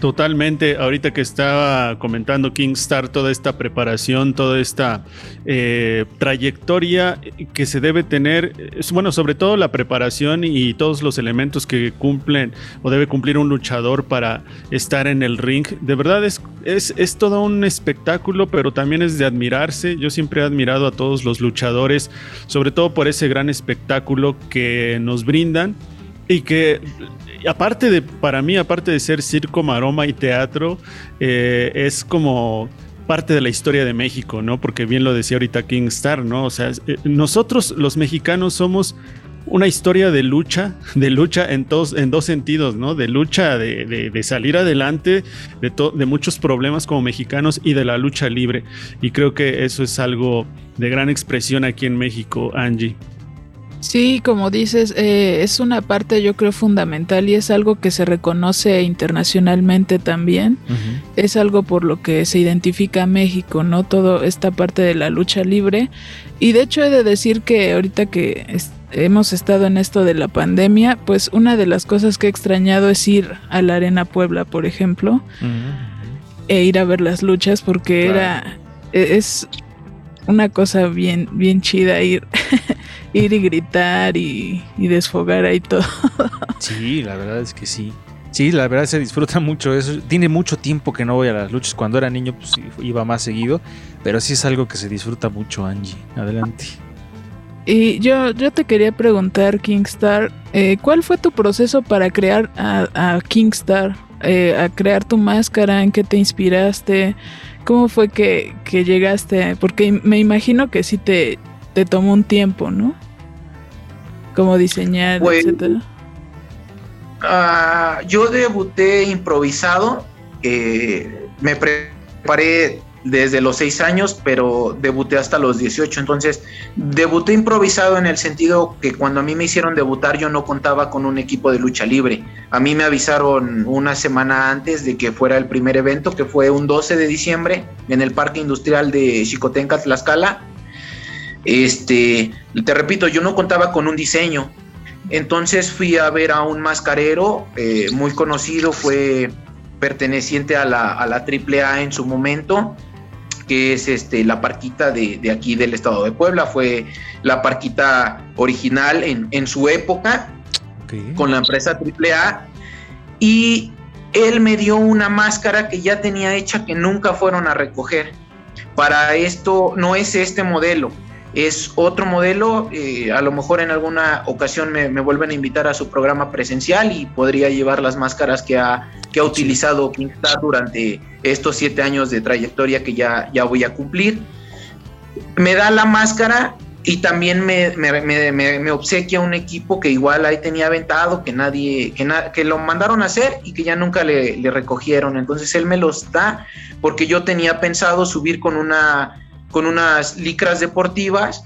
Totalmente, ahorita que estaba comentando Kingstar, toda esta preparación, toda esta eh, trayectoria que se debe tener, bueno, sobre todo la preparación y todos los elementos que cumplen o debe cumplir un luchador para estar en el ring, de verdad es, es, es todo un espectáculo, pero también es de admirarse. Yo siempre he admirado a todos los luchadores, sobre todo por ese gran espectáculo que nos brindan y que aparte de, para mí, aparte de ser circo, maroma y teatro, eh, es como parte de la historia de México, ¿no? Porque bien lo decía ahorita Kingstar, ¿no? O sea, eh, nosotros los mexicanos somos una historia de lucha, de lucha en, en dos sentidos, ¿no? De lucha, de, de- de salir adelante, de, to- de muchos problemas como mexicanos y de la lucha libre. Y creo que eso es algo de gran expresión aquí en México, Angie. Sí, como dices, eh, es una parte yo creo fundamental y es algo que se reconoce internacionalmente también. Es algo por lo que se identifica a México, ¿no? Todo esta parte de la lucha libre. Y de hecho he de decir que ahorita que es- hemos estado en esto de la pandemia, pues una de las cosas que he extrañado es ir a la Arena Puebla, por ejemplo, e ir a ver las luchas porque era e- es una cosa bien bien chida ir *laughs* ir y gritar y, y desfogar ahí todo. *laughs* Sí, la verdad es que sí. Sí, la verdad se disfruta mucho eso. Tiene mucho tiempo que no voy a las luchas. Cuando era niño, pues iba más seguido. Pero sí es algo que se disfruta mucho, Angie. Adelante. Y yo, yo te quería preguntar, Kingstar, eh, ¿cuál fue tu proceso para crear a, a Kingstar? Eh, a crear tu máscara, ¿en qué te inspiraste? ¿Cómo fue que, que llegaste? Porque me imagino que sí te, te tomó un tiempo, ¿no? Como diseñar, Pues, etcétera. Ah, yo debuté improvisado. eh, me preparé desde los 6 años, pero debuté hasta los 18. Entonces, debuté improvisado en el sentido que cuando a mí me hicieron debutar, yo no contaba con un equipo de lucha libre. A mí me avisaron una semana antes de que fuera el primer evento, que fue un 12 de diciembre en el Parque Industrial de Chicotenca, Tlaxcala. Este, te repito, yo no contaba con un diseño. Entonces fui a ver a un mascarero eh, muy conocido, fue perteneciente a la, a la AAA en su momento, que es este, la parquita de, de aquí del estado de Puebla, fue la parquita original en, en su época con la empresa AAA y él me dio una máscara que ya tenía hecha que nunca fueron a recoger. Para esto no es este modelo, es otro modelo. eh, a lo mejor en alguna ocasión me, me vuelven a invitar a su programa presencial y podría llevar las máscaras que ha, que ha utilizado Kingstar durante estos siete años de trayectoria que ya, ya voy a cumplir. Me da la máscara y también me, me- me- me- me obsequia un equipo que igual ahí tenía aventado, que nadie, que, na- que lo mandaron a hacer y que ya nunca le, le recogieron. Entonces él me los da porque yo tenía pensado subir con una con unas licras deportivas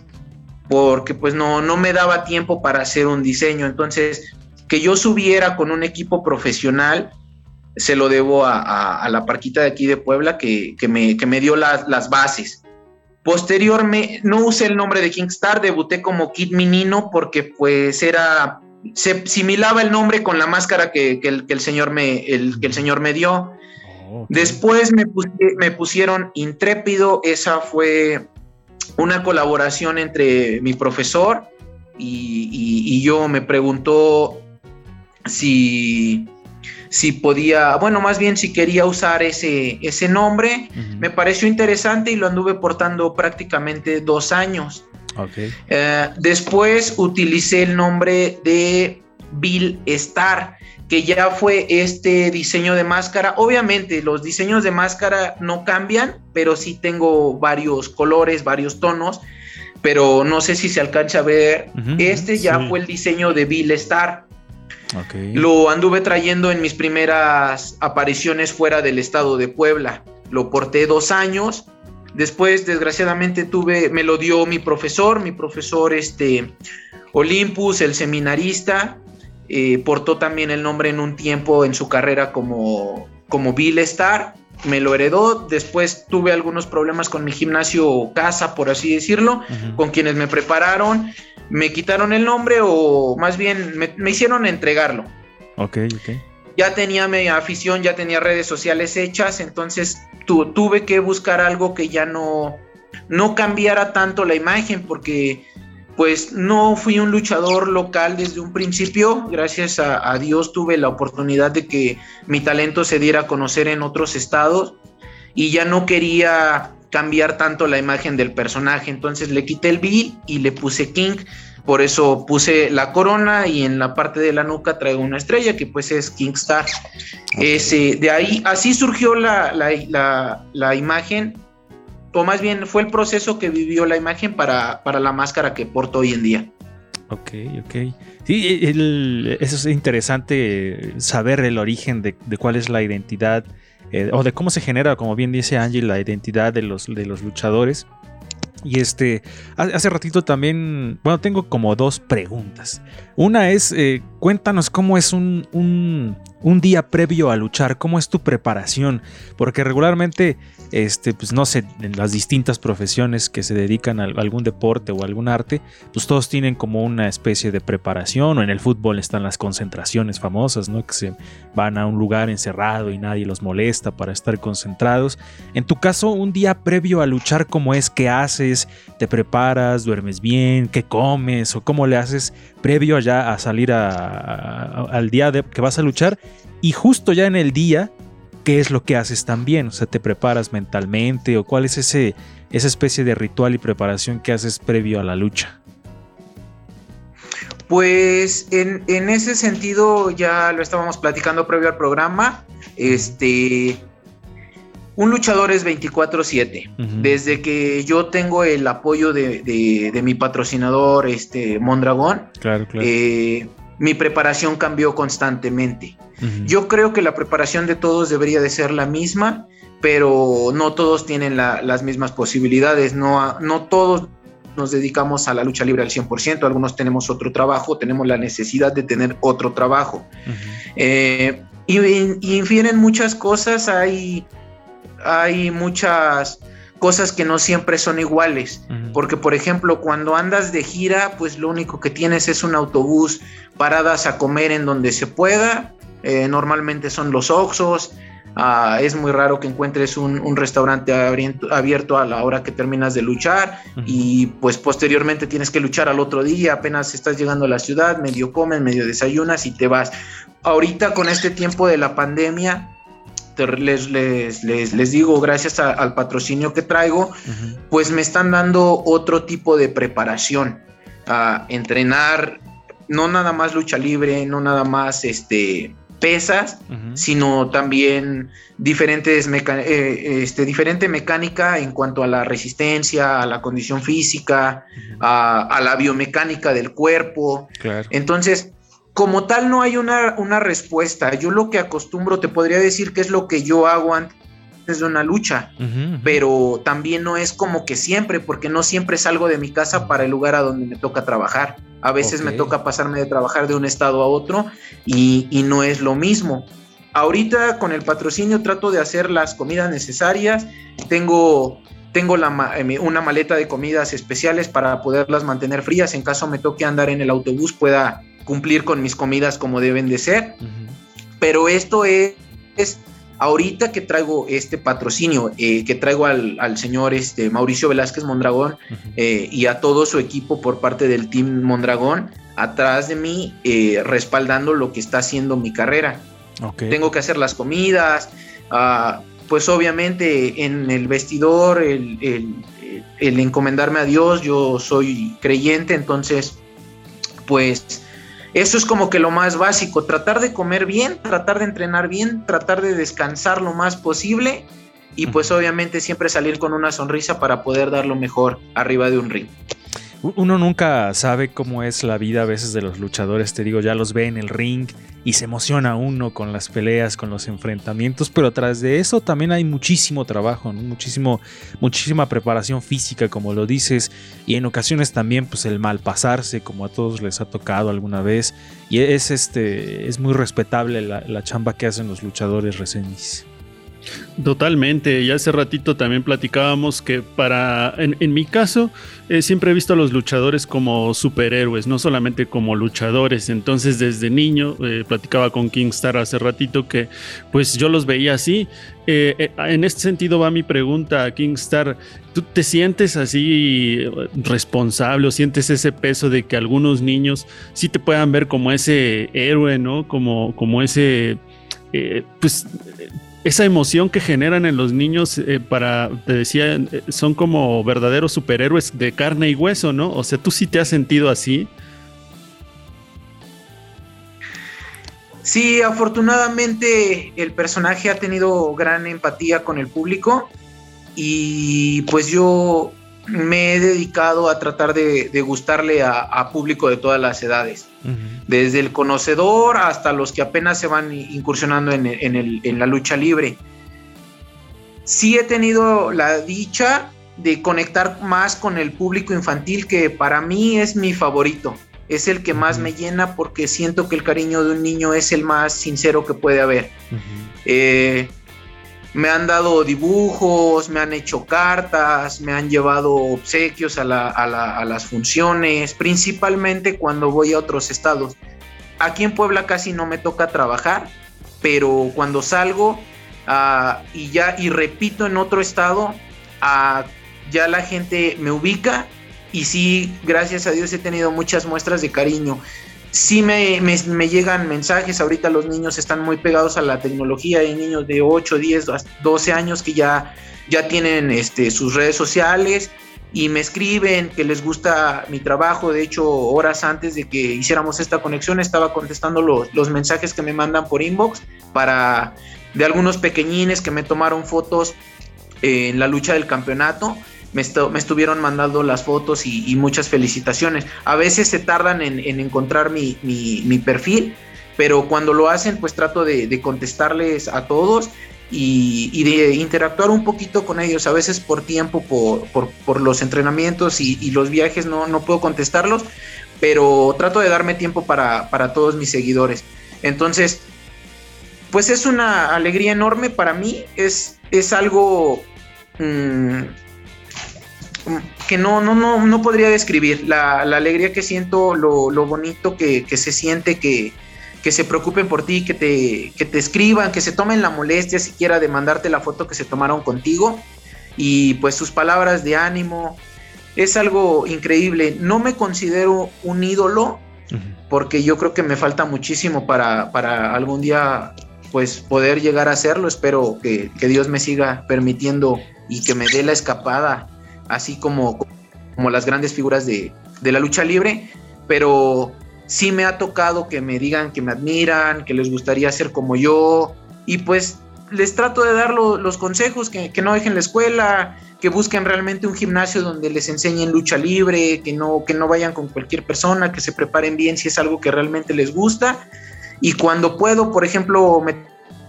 porque pues no, no me daba tiempo para hacer un diseño. Entonces, que yo subiera con un equipo profesional, se lo debo a, a- la parquita de aquí de Puebla que, que me, que me dio las, las bases. Posteriormente, no usé el nombre de Kingstar, debuté como Kid Minino porque pues era, se similaba el nombre con la máscara que, que el, el señor me, el, que el señor me dio. Después me, pusi- me pusieron Intrépido, esa fue una colaboración entre mi profesor y, y- y yo me preguntó si, si podía, bueno, más bien si quería usar ese, ese nombre. Me pareció interesante y lo anduve portando prácticamente dos años. Ok. Eh, después utilicé el nombre de Bill Star, que ya fue este diseño de máscara. Obviamente los diseños de máscara no cambian, pero sí tengo varios colores, varios tonos, pero no sé si se alcanza a ver. Este ya sí. fue el diseño de Bill Star. Ok. Lo anduve trayendo en mis primeras apariciones fuera del estado de Puebla. Lo porté dos años. Después, desgraciadamente, tuve, me lo dio mi profesor, mi profesor este, Olympus, el seminarista. Eh, portó también el nombre en un tiempo en su carrera como, como Bill Star. Me lo heredó. Después tuve algunos problemas con mi gimnasio casa, por así decirlo, con quienes me prepararon. Me quitaron el nombre o más bien me- me hicieron entregarlo Ok, ok. ya tenía mi afición, ya tenía redes sociales hechas, entonces tu- tuve que buscar algo que ya no, no cambiara tanto la imagen, porque pues no fui un luchador local desde un principio, gracias a, a Dios tuve la oportunidad de que mi talento se diera a conocer en otros estados y ya no quería cambiar tanto la imagen del personaje, entonces le quité el Bill y le puse King, por eso puse la corona y en la parte de la nuca traigo una estrella que pues es Kingstar. Ese, de ahí, así surgió la, la- la- la imagen, o más bien fue el proceso que vivió la imagen para, para la máscara que porto hoy en día. Ok, ok. Sí, el- eso es interesante eh, saber el origen de, de cuál es la identidad eh, o de cómo se genera, como bien dice Angie, la identidad de los, de los luchadores. Y este, ha- hace ratito también, bueno, tengo como dos preguntas. Una es, eh, cuéntanos cómo es un, un día previo a luchar, cómo es tu preparación, porque regularmente, este, pues no sé, en las distintas profesiones que se dedican a algún deporte o algún arte, pues todos tienen como una especie de preparación, o en el fútbol están las concentraciones famosas, ¿no? Que se van a un lugar encerrado y nadie los molesta para estar concentrados. En tu caso, un día previo a luchar, ¿cómo es? ¿Qué haces? ¿Te preparas? ¿Duermes bien? ¿Qué comes? ¿O cómo le haces previo allá a salir al día de, que vas a luchar? Y justo ya en el día, ¿qué es lo que haces también? O sea, ¿te preparas mentalmente? ¿O cuál es ese, esa especie de ritual y preparación que haces previo a la lucha? Pues en, en ese sentido ya lo estábamos platicando previo al programa. Este, un luchador es 24/7. Desde que yo tengo el apoyo de, de- de mi patrocinador, este Mondragón, Claro, claro. eh, mi preparación cambió constantemente. Yo creo que la preparación de todos debería de ser la misma, pero no todos tienen la- las mismas posibilidades, no, no todos nos dedicamos a la lucha libre al 100%, algunos tenemos otro trabajo, tenemos la necesidad de tener otro trabajo. Eh, y, y infieren muchas cosas, hay, hay muchas cosas que no siempre son iguales. Porque, por ejemplo, cuando andas de gira, pues lo único que tienes es un autobús, paradas a comer en donde se pueda. eh, normalmente son los Oxos. ah, es muy raro que encuentres un, un restaurante abierto, abierto a la hora que terminas de luchar y pues posteriormente tienes que luchar al otro día, apenas estás llegando a la ciudad, medio comes, medio desayunas y te vas. Ahorita con este tiempo de la pandemia, les, les, les, les digo, gracias a- al patrocinio que traigo, pues me están dando otro tipo de preparación. a entrenar, no nada más lucha libre, no nada más este, pesas, sino también diferentes eh, este, diferente mecánica en cuanto a la resistencia, a la condición física, a, a la biomecánica del cuerpo. Claro. Entonces, como tal, no hay una, una respuesta. Yo lo que acostumbro, te podría decir que es lo que yo hago antes de una lucha, pero también no es como que siempre, porque no siempre salgo de mi casa para el lugar a donde me toca trabajar. A veces me toca pasarme de trabajar de un estado a otro y, y no es lo mismo. Ahorita con el patrocinio trato de hacer las comidas necesarias. Tengo, tengo la eh, una maleta de comidas especiales para poderlas mantener frías en caso me toque andar en el autobús pueda cumplir con mis comidas como deben de ser. Pero esto es, es Ahorita que traigo este patrocinio, eh, que traigo al, al, señor este, Mauricio Velázquez Mondragón eh, y a todo su equipo por parte del Team Mondragón, atrás de mí, eh, respaldando lo que está haciendo mi carrera. Okay. Tengo que hacer las comidas, uh, pues obviamente en el vestidor, el, el, el encomendarme a Dios, yo soy creyente, entonces, pues eso es como que lo más básico, tratar de comer bien, tratar de entrenar bien, tratar de descansar lo más posible y pues obviamente siempre salir con una sonrisa para poder dar lo mejor arriba de un ring. Uno nunca sabe cómo es la vida a veces de los luchadores, te digo, ya los ve en el ring y se emociona uno con las peleas, con los enfrentamientos, pero tras de eso también hay muchísimo trabajo, muchísimo, muchísima preparación física, como lo dices, y en ocasiones también pues el mal pasarse, como a todos les ha tocado alguna vez, y es, este, es muy respetable la, chamba que hacen los luchadores reseñis. Totalmente, y hace ratito también platicábamos que para, en, mi caso, eh, siempre he visto a los luchadores como superhéroes, no solamente como luchadores, entonces desde niño, eh, platicaba con Kingstar hace ratito que pues yo los veía así, eh, en este sentido va mi pregunta, Kingstar, ¿tú te sientes así responsable o sientes ese peso de que algunos niños sí te puedan ver como ese héroe, ¿no? Como, como ese... pues esa emoción que generan en los niños eh, para, te decía, eh, son como verdaderos superhéroes de carne y hueso, ¿no? O sea, tú sí te has sentido así. Sí, afortunadamente el personaje ha tenido gran empatía con el público y pues yo me he dedicado a tratar de, de gustarle a, a, público de todas las edades, uh -huh. desde el conocedor hasta los que apenas se van incursionando en, en, el, en, la lucha libre. Sí he tenido la dicha de conectar más con el público infantil, que para mí es mi favorito, es el que más me llena porque siento que el cariño de un niño es el más sincero que puede haber. Uh -huh. eh, me han dado dibujos, me han hecho cartas, me han llevado obsequios a, la, a, la, a, las funciones, principalmente cuando voy a otros estados. Aquí en Puebla casi no me toca trabajar, pero cuando salgo uh, y ya y repito en otro estado, uh, ya la gente me ubica y sí, gracias a Dios he tenido muchas muestras de cariño sí me, me, me, llegan mensajes, ahorita los niños están muy pegados a la tecnología, hay niños de 8, 10, 12 años que ya, ya tienen este, sus redes sociales y me escriben que les gusta mi trabajo, de hecho horas antes de que hiciéramos esta conexión estaba contestando los, los mensajes que me mandan por inbox para de algunos pequeñines que me tomaron fotos en la lucha del campeonato me, estu me, estuvieron mandando las fotos y, muchas felicitaciones. A veces se tardan en, en encontrar mi, perfil, pero cuando lo hacen, pues trato de, contestarles a todos y, de interactuar un poquito con ellos. A veces por tiempo, por, los entrenamientos y, los viajes no, no puedo contestarlos, pero trato de darme tiempo para, para todos mis seguidores. Entonces, pues es una alegría enorme para mí, es, es algo... Mmm, que no, no, no, no podría describir la, la alegría que siento, lo, lo bonito que, que, se siente, que, que se preocupen por ti, que te, que te escriban, que se tomen la molestia siquiera de mandarte la foto que se tomaron contigo y pues sus palabras de ánimo. Es algo increíble. No me considero un ídolo porque yo creo que me falta muchísimo para, para algún día pues poder llegar a hacerlo. Espero que, que Dios me siga permitiendo y que me dé la escapada así como, como las grandes figuras de, de, la lucha libre, pero sí me ha tocado que me digan que me admiran, que les gustaría ser como yo, y pues les trato de dar lo, los consejos, que, que, no dejen la escuela, que busquen realmente un gimnasio donde les enseñen lucha libre, que no, que no vayan con cualquier persona, que se preparen bien si es algo que realmente les gusta, y cuando puedo, por ejemplo, me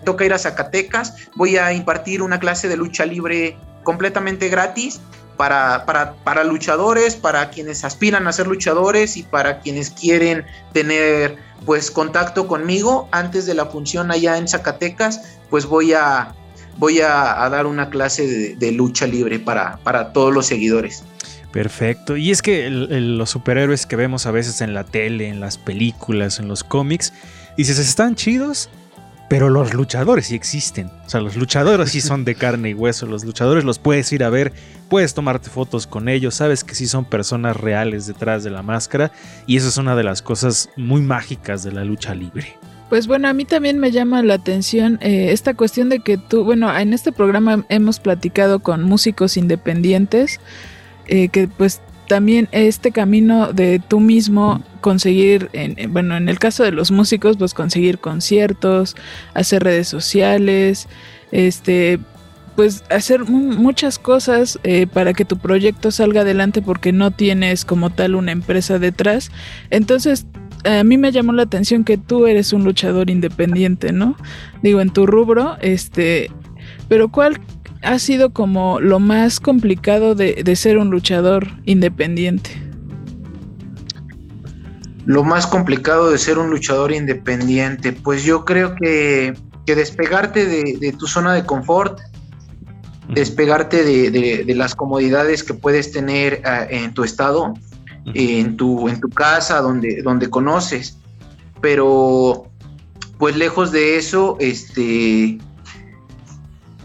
toca ir a Zacatecas, voy a impartir una clase de lucha libre completamente gratis para, para, para, luchadores, para quienes aspiran a ser luchadores y para quienes quieren tener pues contacto conmigo antes de la función allá en Zacatecas, pues voy a, voy a, dar una clase de, lucha libre para, para, todos los seguidores. Perfecto. Y es que los superhéroes que vemos a veces en la tele, en las películas, en los cómics, dices, están chidos, Pero los luchadores sí existen. O sea, los luchadores sí son de carne y hueso. Los luchadores los puedes ir a ver, puedes tomarte fotos con ellos, sabes que sí son personas reales detrás de la máscara. Y eso es una de las cosas muy mágicas de la lucha libre. Pues bueno, a mí también me llama la atención eh, esta cuestión de que tú, bueno, en este programa hemos platicado con músicos independientes, eh, que pues también este camino de tú mismo conseguir, en, bueno, en el caso de los músicos, pues conseguir conciertos, hacer redes sociales, este, pues hacer muchas cosas eh, para que tu proyecto salga adelante porque no tienes como tal una empresa detrás. Entonces, a mí me llamó la atención que tú eres un luchador independiente, ¿no? Digo, en tu rubro, este, pero ¿cuál ha sido como lo más complicado de, de ser un luchador independiente? Lo más complicado de ser un luchador independiente, pues yo creo que, que despegarte de, de, tu zona de confort, despegarte de, de, las comodidades que puedes tener uh, en tu estado, en tu, en tu casa, donde, donde conoces. Pero, pues lejos de eso, este,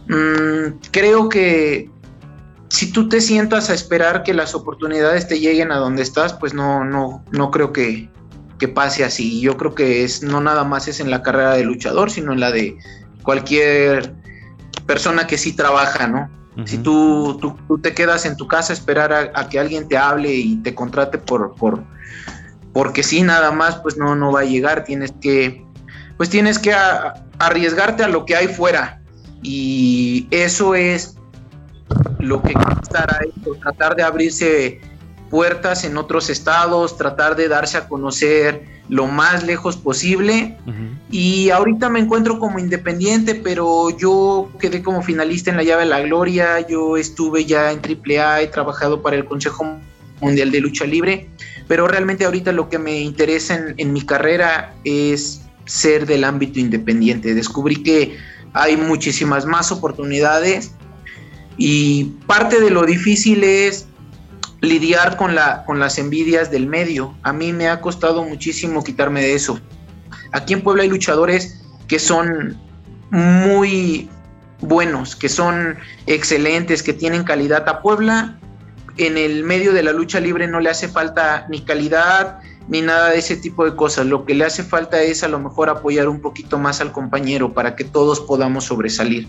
mmm, creo que si tú te sientas a esperar que las oportunidades te lleguen a donde estás, pues no, no, no creo que, que pase así. Yo creo que es, no nada más es en la carrera de luchador, sino en la de cualquier persona que sí trabaja, ¿no? Si tú, tú, tú, te quedas en tu casa a esperar a, a, que alguien te hable y te contrate por, por porque sí, nada más, pues no, no va a llegar. Tienes que, pues tienes que a, arriesgarte a lo que hay fuera. Y eso es lo que estará tratar de abrirse puertas en otros estados, tratar de darse a conocer lo más lejos posible. Uh -huh. Y ahorita me encuentro como independiente, pero yo quedé como finalista en la llave de la gloria, yo estuve ya en AAA, he trabajado para el Consejo Mundial de Lucha Libre, pero realmente ahorita lo que me interesa en, en mi carrera es ser del ámbito independiente. Descubrí que hay muchísimas más oportunidades y parte de lo difícil es lidiar con, la, con las envidias del medio. A mí me ha costado muchísimo quitarme de eso. Aquí en Puebla hay luchadores que son muy buenos, que son excelentes, que tienen calidad. A Puebla, en el medio de la lucha libre, no le hace falta ni calidad ni nada de ese tipo de cosas. Lo que le hace falta es a lo mejor apoyar un poquito más al compañero para que todos podamos sobresalir.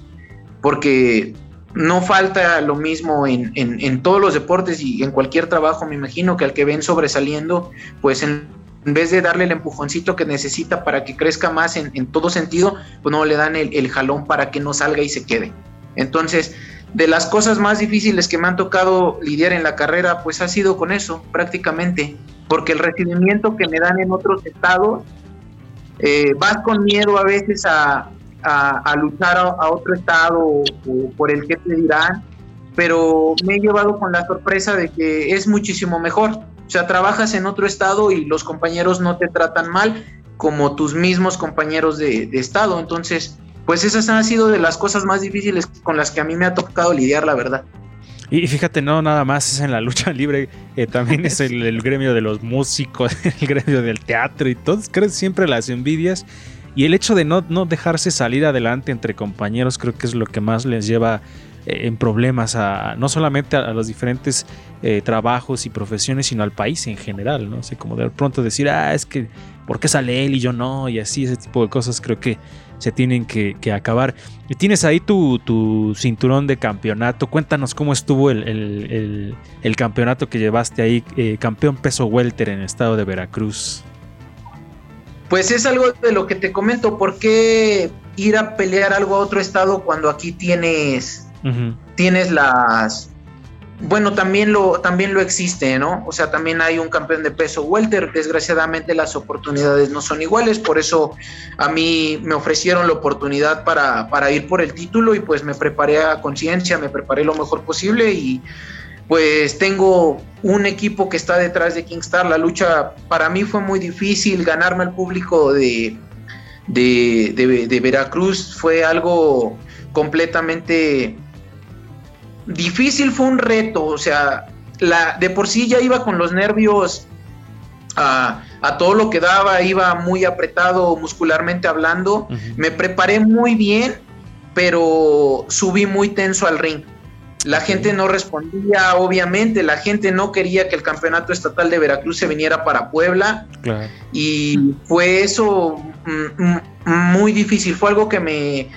Porque no falta lo mismo en, en, todos los deportes y en cualquier trabajo, me imagino que al que ven sobresaliendo, pues en, vez de darle el empujoncito que necesita para que crezca más en, en todo sentido, pues no le dan el, el, jalón para que no salga y se quede. Entonces, de las cosas más difíciles que me han tocado lidiar en la carrera, pues ha sido con eso, prácticamente, porque el recibimiento que me dan en otros estados, eh, vas con miedo a veces a, luchar a, otro estado o, por el que te dirán, pero me he llevado con la sorpresa de que es muchísimo mejor. O sea, trabajas en otro estado y los compañeros no te tratan mal como tus mismos compañeros de estado. Entonces, pues esas han sido de las cosas más difíciles con las que a mí me ha tocado lidiar, la verdad. Y fíjate, no nada más es en la lucha *laughs* libre, eh, también es el, el, gremio de los músicos, *laughs* el gremio del teatro y todo. Creo siempre las envidias y el hecho de no, no dejarse salir adelante entre compañeros creo que es lo que más les lleva en problemas a no solamente a, los diferentes eh, trabajos y profesiones, sino al país en general, ¿no? O sea, como de pronto decir, ah, es que, ¿por qué sale él y yo no? Y así, ese tipo de cosas creo que se tienen que, acabar. Y tienes ahí tu, tu, cinturón de campeonato. Cuéntanos cómo estuvo el, el campeonato que llevaste ahí, eh, campeón peso welter en el estado de Veracruz. Pues es algo de lo que te comento. ¿Por qué ir a pelear algo a otro estado cuando aquí tienes, tienes las... Bueno, también lo, también lo existe, ¿no? O sea, también hay un campeón de peso welter. Desgraciadamente las oportunidades no son iguales. Por eso a mí me ofrecieron la oportunidad para, para ir por el título y pues me preparé a conciencia, me preparé lo mejor posible y pues tengo un equipo que está detrás de Kingstar. La lucha para mí fue muy difícil. Ganarme al público de, de, de Veracruz fue algo completamente difícil, fue un reto. O sea, la, de por sí ya iba con los nervios a, a todo lo que daba, iba muy apretado muscularmente hablando, me preparé muy bien, pero subí muy tenso al ring. La gente no respondía, obviamente, la gente no quería que el campeonato estatal de Veracruz se viniera para Puebla Claro. y fue eso mm, mm, muy difícil, fue algo que me,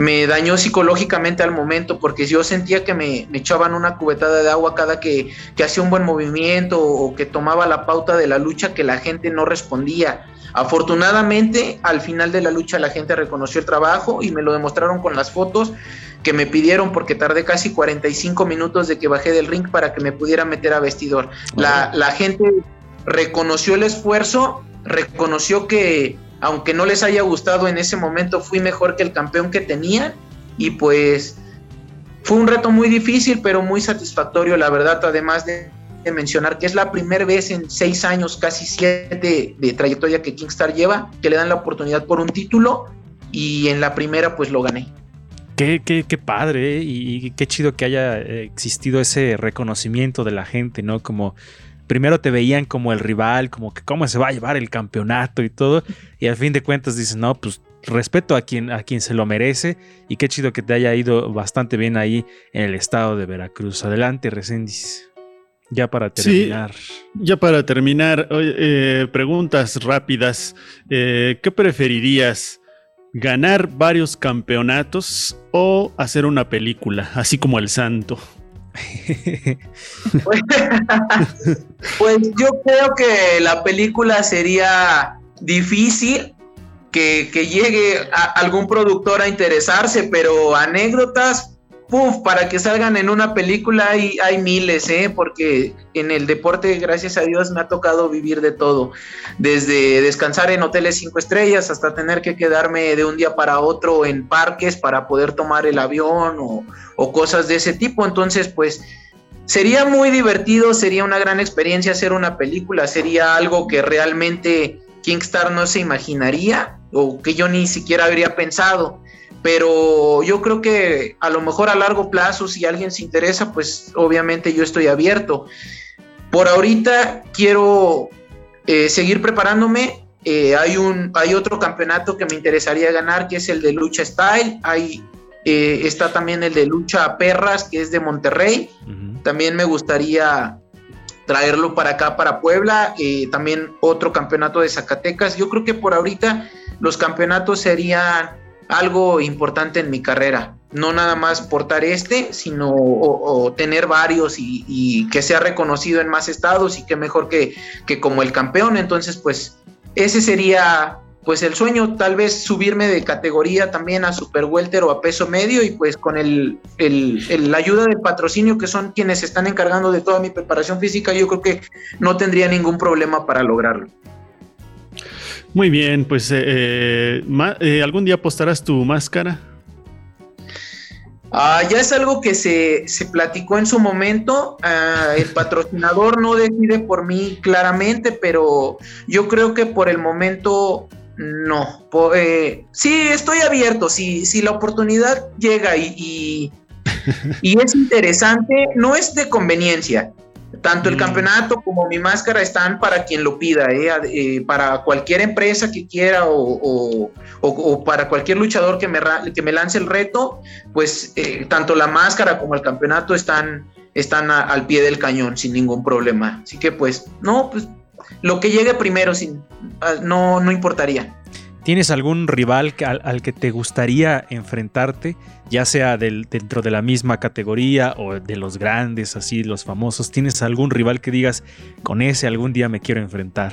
me dañó psicológicamente al momento porque yo sentía que me, me echaban una cubetada de agua cada que, que hacía un buen movimiento o que tomaba la pauta de la lucha que la gente no respondía. Afortunadamente, al final de la lucha la gente reconoció el trabajo y me lo demostraron con las fotos que me pidieron porque tardé casi 45 minutos de que bajé del ring para que me pudiera meter a vestidor. La, la gente reconoció el esfuerzo, reconoció que aunque no les haya gustado en ese momento, fui mejor que el campeón que tenían y pues fue un reto muy difícil, pero muy satisfactorio, la verdad, además de, mencionar que es la primera vez en seis años, casi siete de trayectoria que Kingstar lleva, que le dan la oportunidad por un título y en la primera pues lo gané. Qué, qué, qué padre ¿eh? y, y qué chido que haya existido ese reconocimiento de la gente, ¿no? Como primero te veían como el rival, como que cómo se va a llevar el campeonato y todo, y al fin de cuentas dices, no, pues respeto a quien, a quien se lo merece y qué chido que te haya ido bastante bien ahí en el estado de Veracruz. Adelante, Recendis. Ya para terminar. Sí, ya para terminar, eh, preguntas rápidas. Eh, ¿Qué preferirías? ¿Ganar varios campeonatos o hacer una película, así como El Santo? *laughs* Pues yo creo que la película sería difícil que, que llegue a algún productor a interesarse, pero anécdotas, para que salgan en una película hay, hay miles, ¿eh? porque en el deporte, gracias a Dios, me ha tocado vivir de todo, desde descansar en hoteles cinco estrellas hasta tener que quedarme de un día para otro en parques para poder tomar el avión o, o cosas de ese tipo, entonces pues sería muy divertido, sería una gran experiencia hacer una película, sería algo que realmente Kingstar no se imaginaría o que yo ni siquiera habría pensado. Pero yo creo que a lo mejor a largo plazo, si alguien se interesa, pues obviamente yo estoy abierto. Por ahorita quiero eh, seguir preparándome. Eh, hay, un, hay otro campeonato que me interesaría ganar, que es el de lucha style. Hay, eh, está también el de lucha perras, que es de Monterrey. También me gustaría traerlo para acá, para Puebla. También otro campeonato de Zacatecas. Yo creo que por ahorita los campeonatos serían algo importante en mi carrera. No nada más portar este, sino o, tener varios y, que sea reconocido en más estados y que mejor que, que como el campeón. Entonces, pues ese sería pues el sueño tal vez subirme de categoría también a super welter o a peso medio y pues con el, el, la ayuda del patrocinio que son quienes están encargando de toda mi preparación física yo creo que no tendría ningún problema para lograrlo. Muy bien, pues eh, eh, algún día postarás tu máscara. Uh, ya es algo que se, se, platicó en su momento. Uh, el *laughs* patrocinador no decide por mí claramente, pero yo creo que por el momento no. Por, eh, sí, estoy abierto. Si, si la oportunidad llega y, y, *laughs* y, es interesante, no es de conveniencia. Tanto el campeonato como mi máscara están para quien lo pida, ¿eh? Eh, para cualquier empresa que quiera o, o, o, o, para cualquier luchador que me, que me lance el reto, pues eh, tanto la máscara como el campeonato están, están a, al pie del cañón sin ningún problema. Así que pues, no, pues lo que llegue primero sin, no, no importaría. ¿Tienes algún rival al, que te gustaría enfrentarte, ya sea dentro de la misma categoría o de los grandes, así, los famosos? ¿Tienes algún rival que digas, con ese algún día me quiero enfrentar?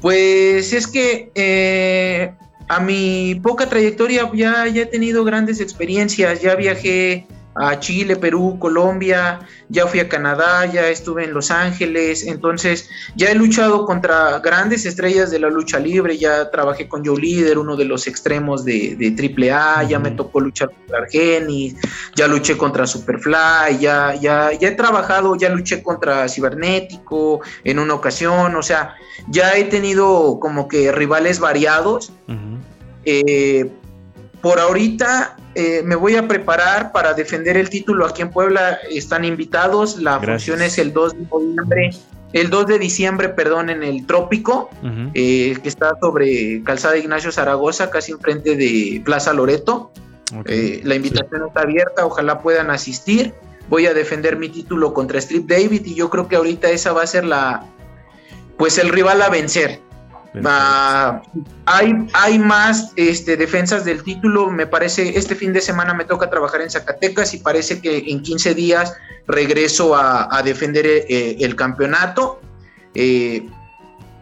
Pues es que eh, a mi poca trayectoria ya, ya he tenido grandes experiencias, ya viajé a Chile, Perú, Colombia, ya fui a Canadá, ya estuve en Los Ángeles, entonces ya he luchado contra grandes estrellas de la lucha libre, ya trabajé con Joe Líder, uno de los extremos de, de AAA, ya me tocó luchar contra Argenis, ya luché contra Superfly, ya, ya, ya he trabajado, ya luché contra Cibernético en una ocasión, o sea, ya he tenido como que rivales variados. Uh -huh. eh, por ahorita eh, me voy a preparar para defender el título aquí en Puebla. Están invitados. La Gracias. función es el 2 de noviembre el 2 de diciembre, perdón, en el Trópico, eh, que está sobre Calzada Ignacio Zaragoza, casi enfrente de Plaza Loreto. Eh, la invitación está abierta, ojalá puedan asistir. Voy a defender mi título contra Strip David y yo creo que ahorita esa va a ser la, pues el rival a vencer. Va- hay, hay más este, defensas del título. Me parece, este fin de semana me toca trabajar en Zacatecas y parece que en 15 días regreso a, a defender eh, el campeonato. Eh,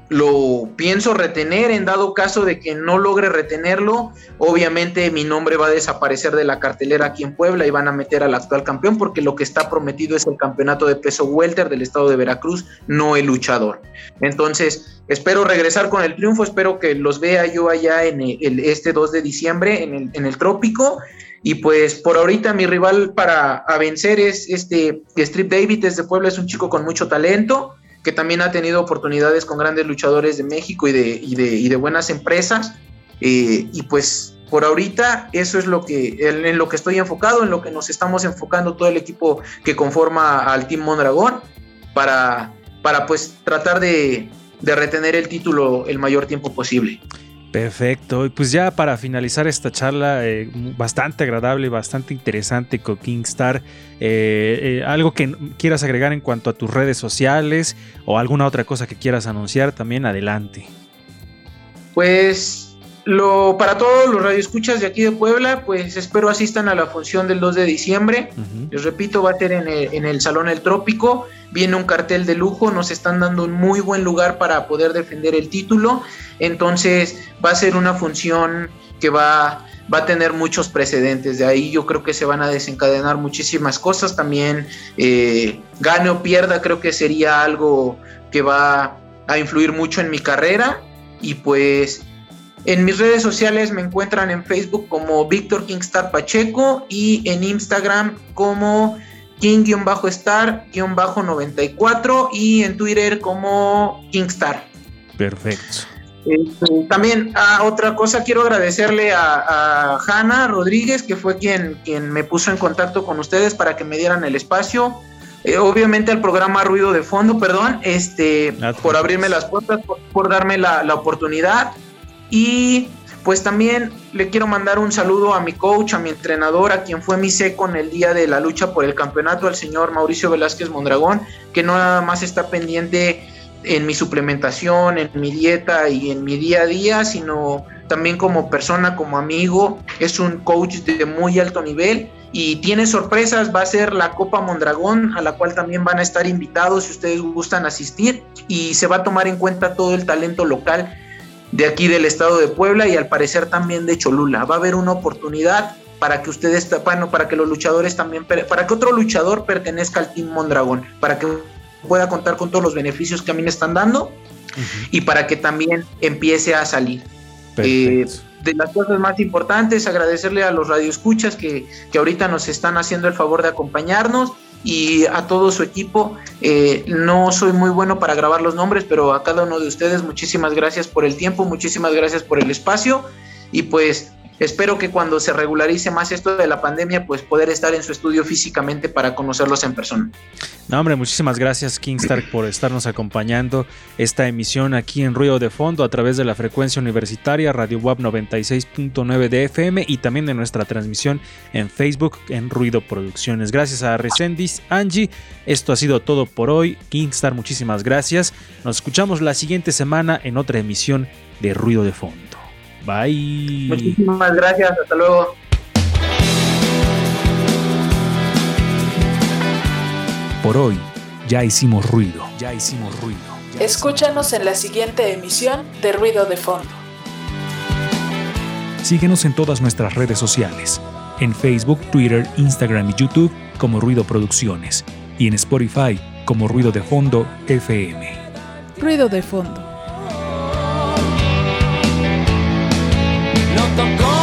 lo pienso retener en dado caso de que no logre retenerlo. Obviamente mi nombre va a desaparecer de la cartelera aquí en Puebla y van a meter al actual campeón porque lo que está prometido es el campeonato de peso welter del estado de Veracruz, no el luchador. Entonces, espero regresar con el triunfo, espero que los vea yo allá en el, este 2 de diciembre en el, en el Trópico. Y pues por ahorita mi rival para a vencer es este Strip David desde Puebla, es un chico con mucho talento, que también ha tenido oportunidades con grandes luchadores de México y de, y de, y de buenas empresas. Eh, y pues por ahorita eso es lo que en, lo que estoy enfocado, en lo que nos estamos enfocando todo el equipo que conforma al Team Mondragón para, para pues tratar de, de retener el título el mayor tiempo posible. Perfecto. Y pues ya para finalizar esta charla eh, bastante agradable, bastante interesante con Kingstar, eh, eh, algo que quieras agregar en cuanto a tus redes sociales o alguna otra cosa que quieras anunciar, también adelante. Pues lo para todos los radioescuchas de aquí de Puebla, pues espero asistan a la función del 2 de diciembre. Les repito, va a ser en el, en el Salón El Trópico. Viene un cartel de lujo, nos están dando un muy buen lugar para poder defender el título. Entonces va a ser una función que va, va a tener muchos precedentes. De ahí yo creo que se van a desencadenar muchísimas cosas. También eh, gane o pierda, creo que sería algo que va a influir mucho en mi carrera. Y pues en mis redes sociales me encuentran en Facebook como Víctor Kingstar Pacheco y en Instagram como King-Star-94 y en Twitter como Kingstar. Perfecto. Este, también ah, otra cosa, quiero agradecerle a, a Hanna Rodríguez, que fue quien, quien me puso en contacto con ustedes para que me dieran el espacio. Eh, obviamente al programa Ruido de Fondo, perdón, este, por abrirme las puertas, por, por darme la, la oportunidad. Y pues también le quiero mandar un saludo a mi coach, a mi entrenador, a quien fue mi seco en el día de la lucha por el campeonato, al señor Mauricio Velázquez Mondragón, que no nada más está pendiente en mi suplementación, en mi dieta y en mi día a día, sino también como persona, como amigo. Es un coach de muy alto nivel y tiene sorpresas. Va a ser la Copa Mondragón, a la cual también van a estar invitados si ustedes gustan asistir y se va a tomar en cuenta todo el talento local de aquí del estado de Puebla y al parecer también de Cholula. Va a haber una oportunidad para que ustedes, bueno, para que los luchadores también, para que otro luchador pertenezca al Team Mondragón, para que pueda contar con todos los beneficios que a mí me están dando y para que también empiece a salir. Eh, de las cosas más importantes, agradecerle a los radioescuchas que, que ahorita nos están haciendo el favor de acompañarnos y a todo su equipo. Eh, no soy muy bueno para grabar los nombres, pero a cada uno de ustedes muchísimas gracias por el tiempo, muchísimas gracias por el espacio y pues espero que cuando se regularice más esto de la pandemia, pues poder estar en su estudio físicamente para conocerlos en persona. No, hombre, muchísimas gracias Kingstar por estarnos acompañando esta emisión aquí en Ruido de Fondo a través de la frecuencia universitaria Radio Web 96.9 de FM y también de nuestra transmisión en Facebook en Ruido Producciones. Gracias a Resendis, Angie. Esto ha sido todo por hoy. Kingstar, muchísimas gracias. Nos escuchamos la siguiente semana en otra emisión de Ruido de Fondo. Bye. Muchísimas gracias, hasta luego. Por hoy ya hicimos ruido, ya hicimos ruido. Escúchanos en la siguiente emisión de Ruido de Fondo. Síguenos en todas nuestras redes sociales, en Facebook, Twitter, Instagram y YouTube como Ruido Producciones y en Spotify como Ruido de Fondo FM. Ruido de Fondo. No tocó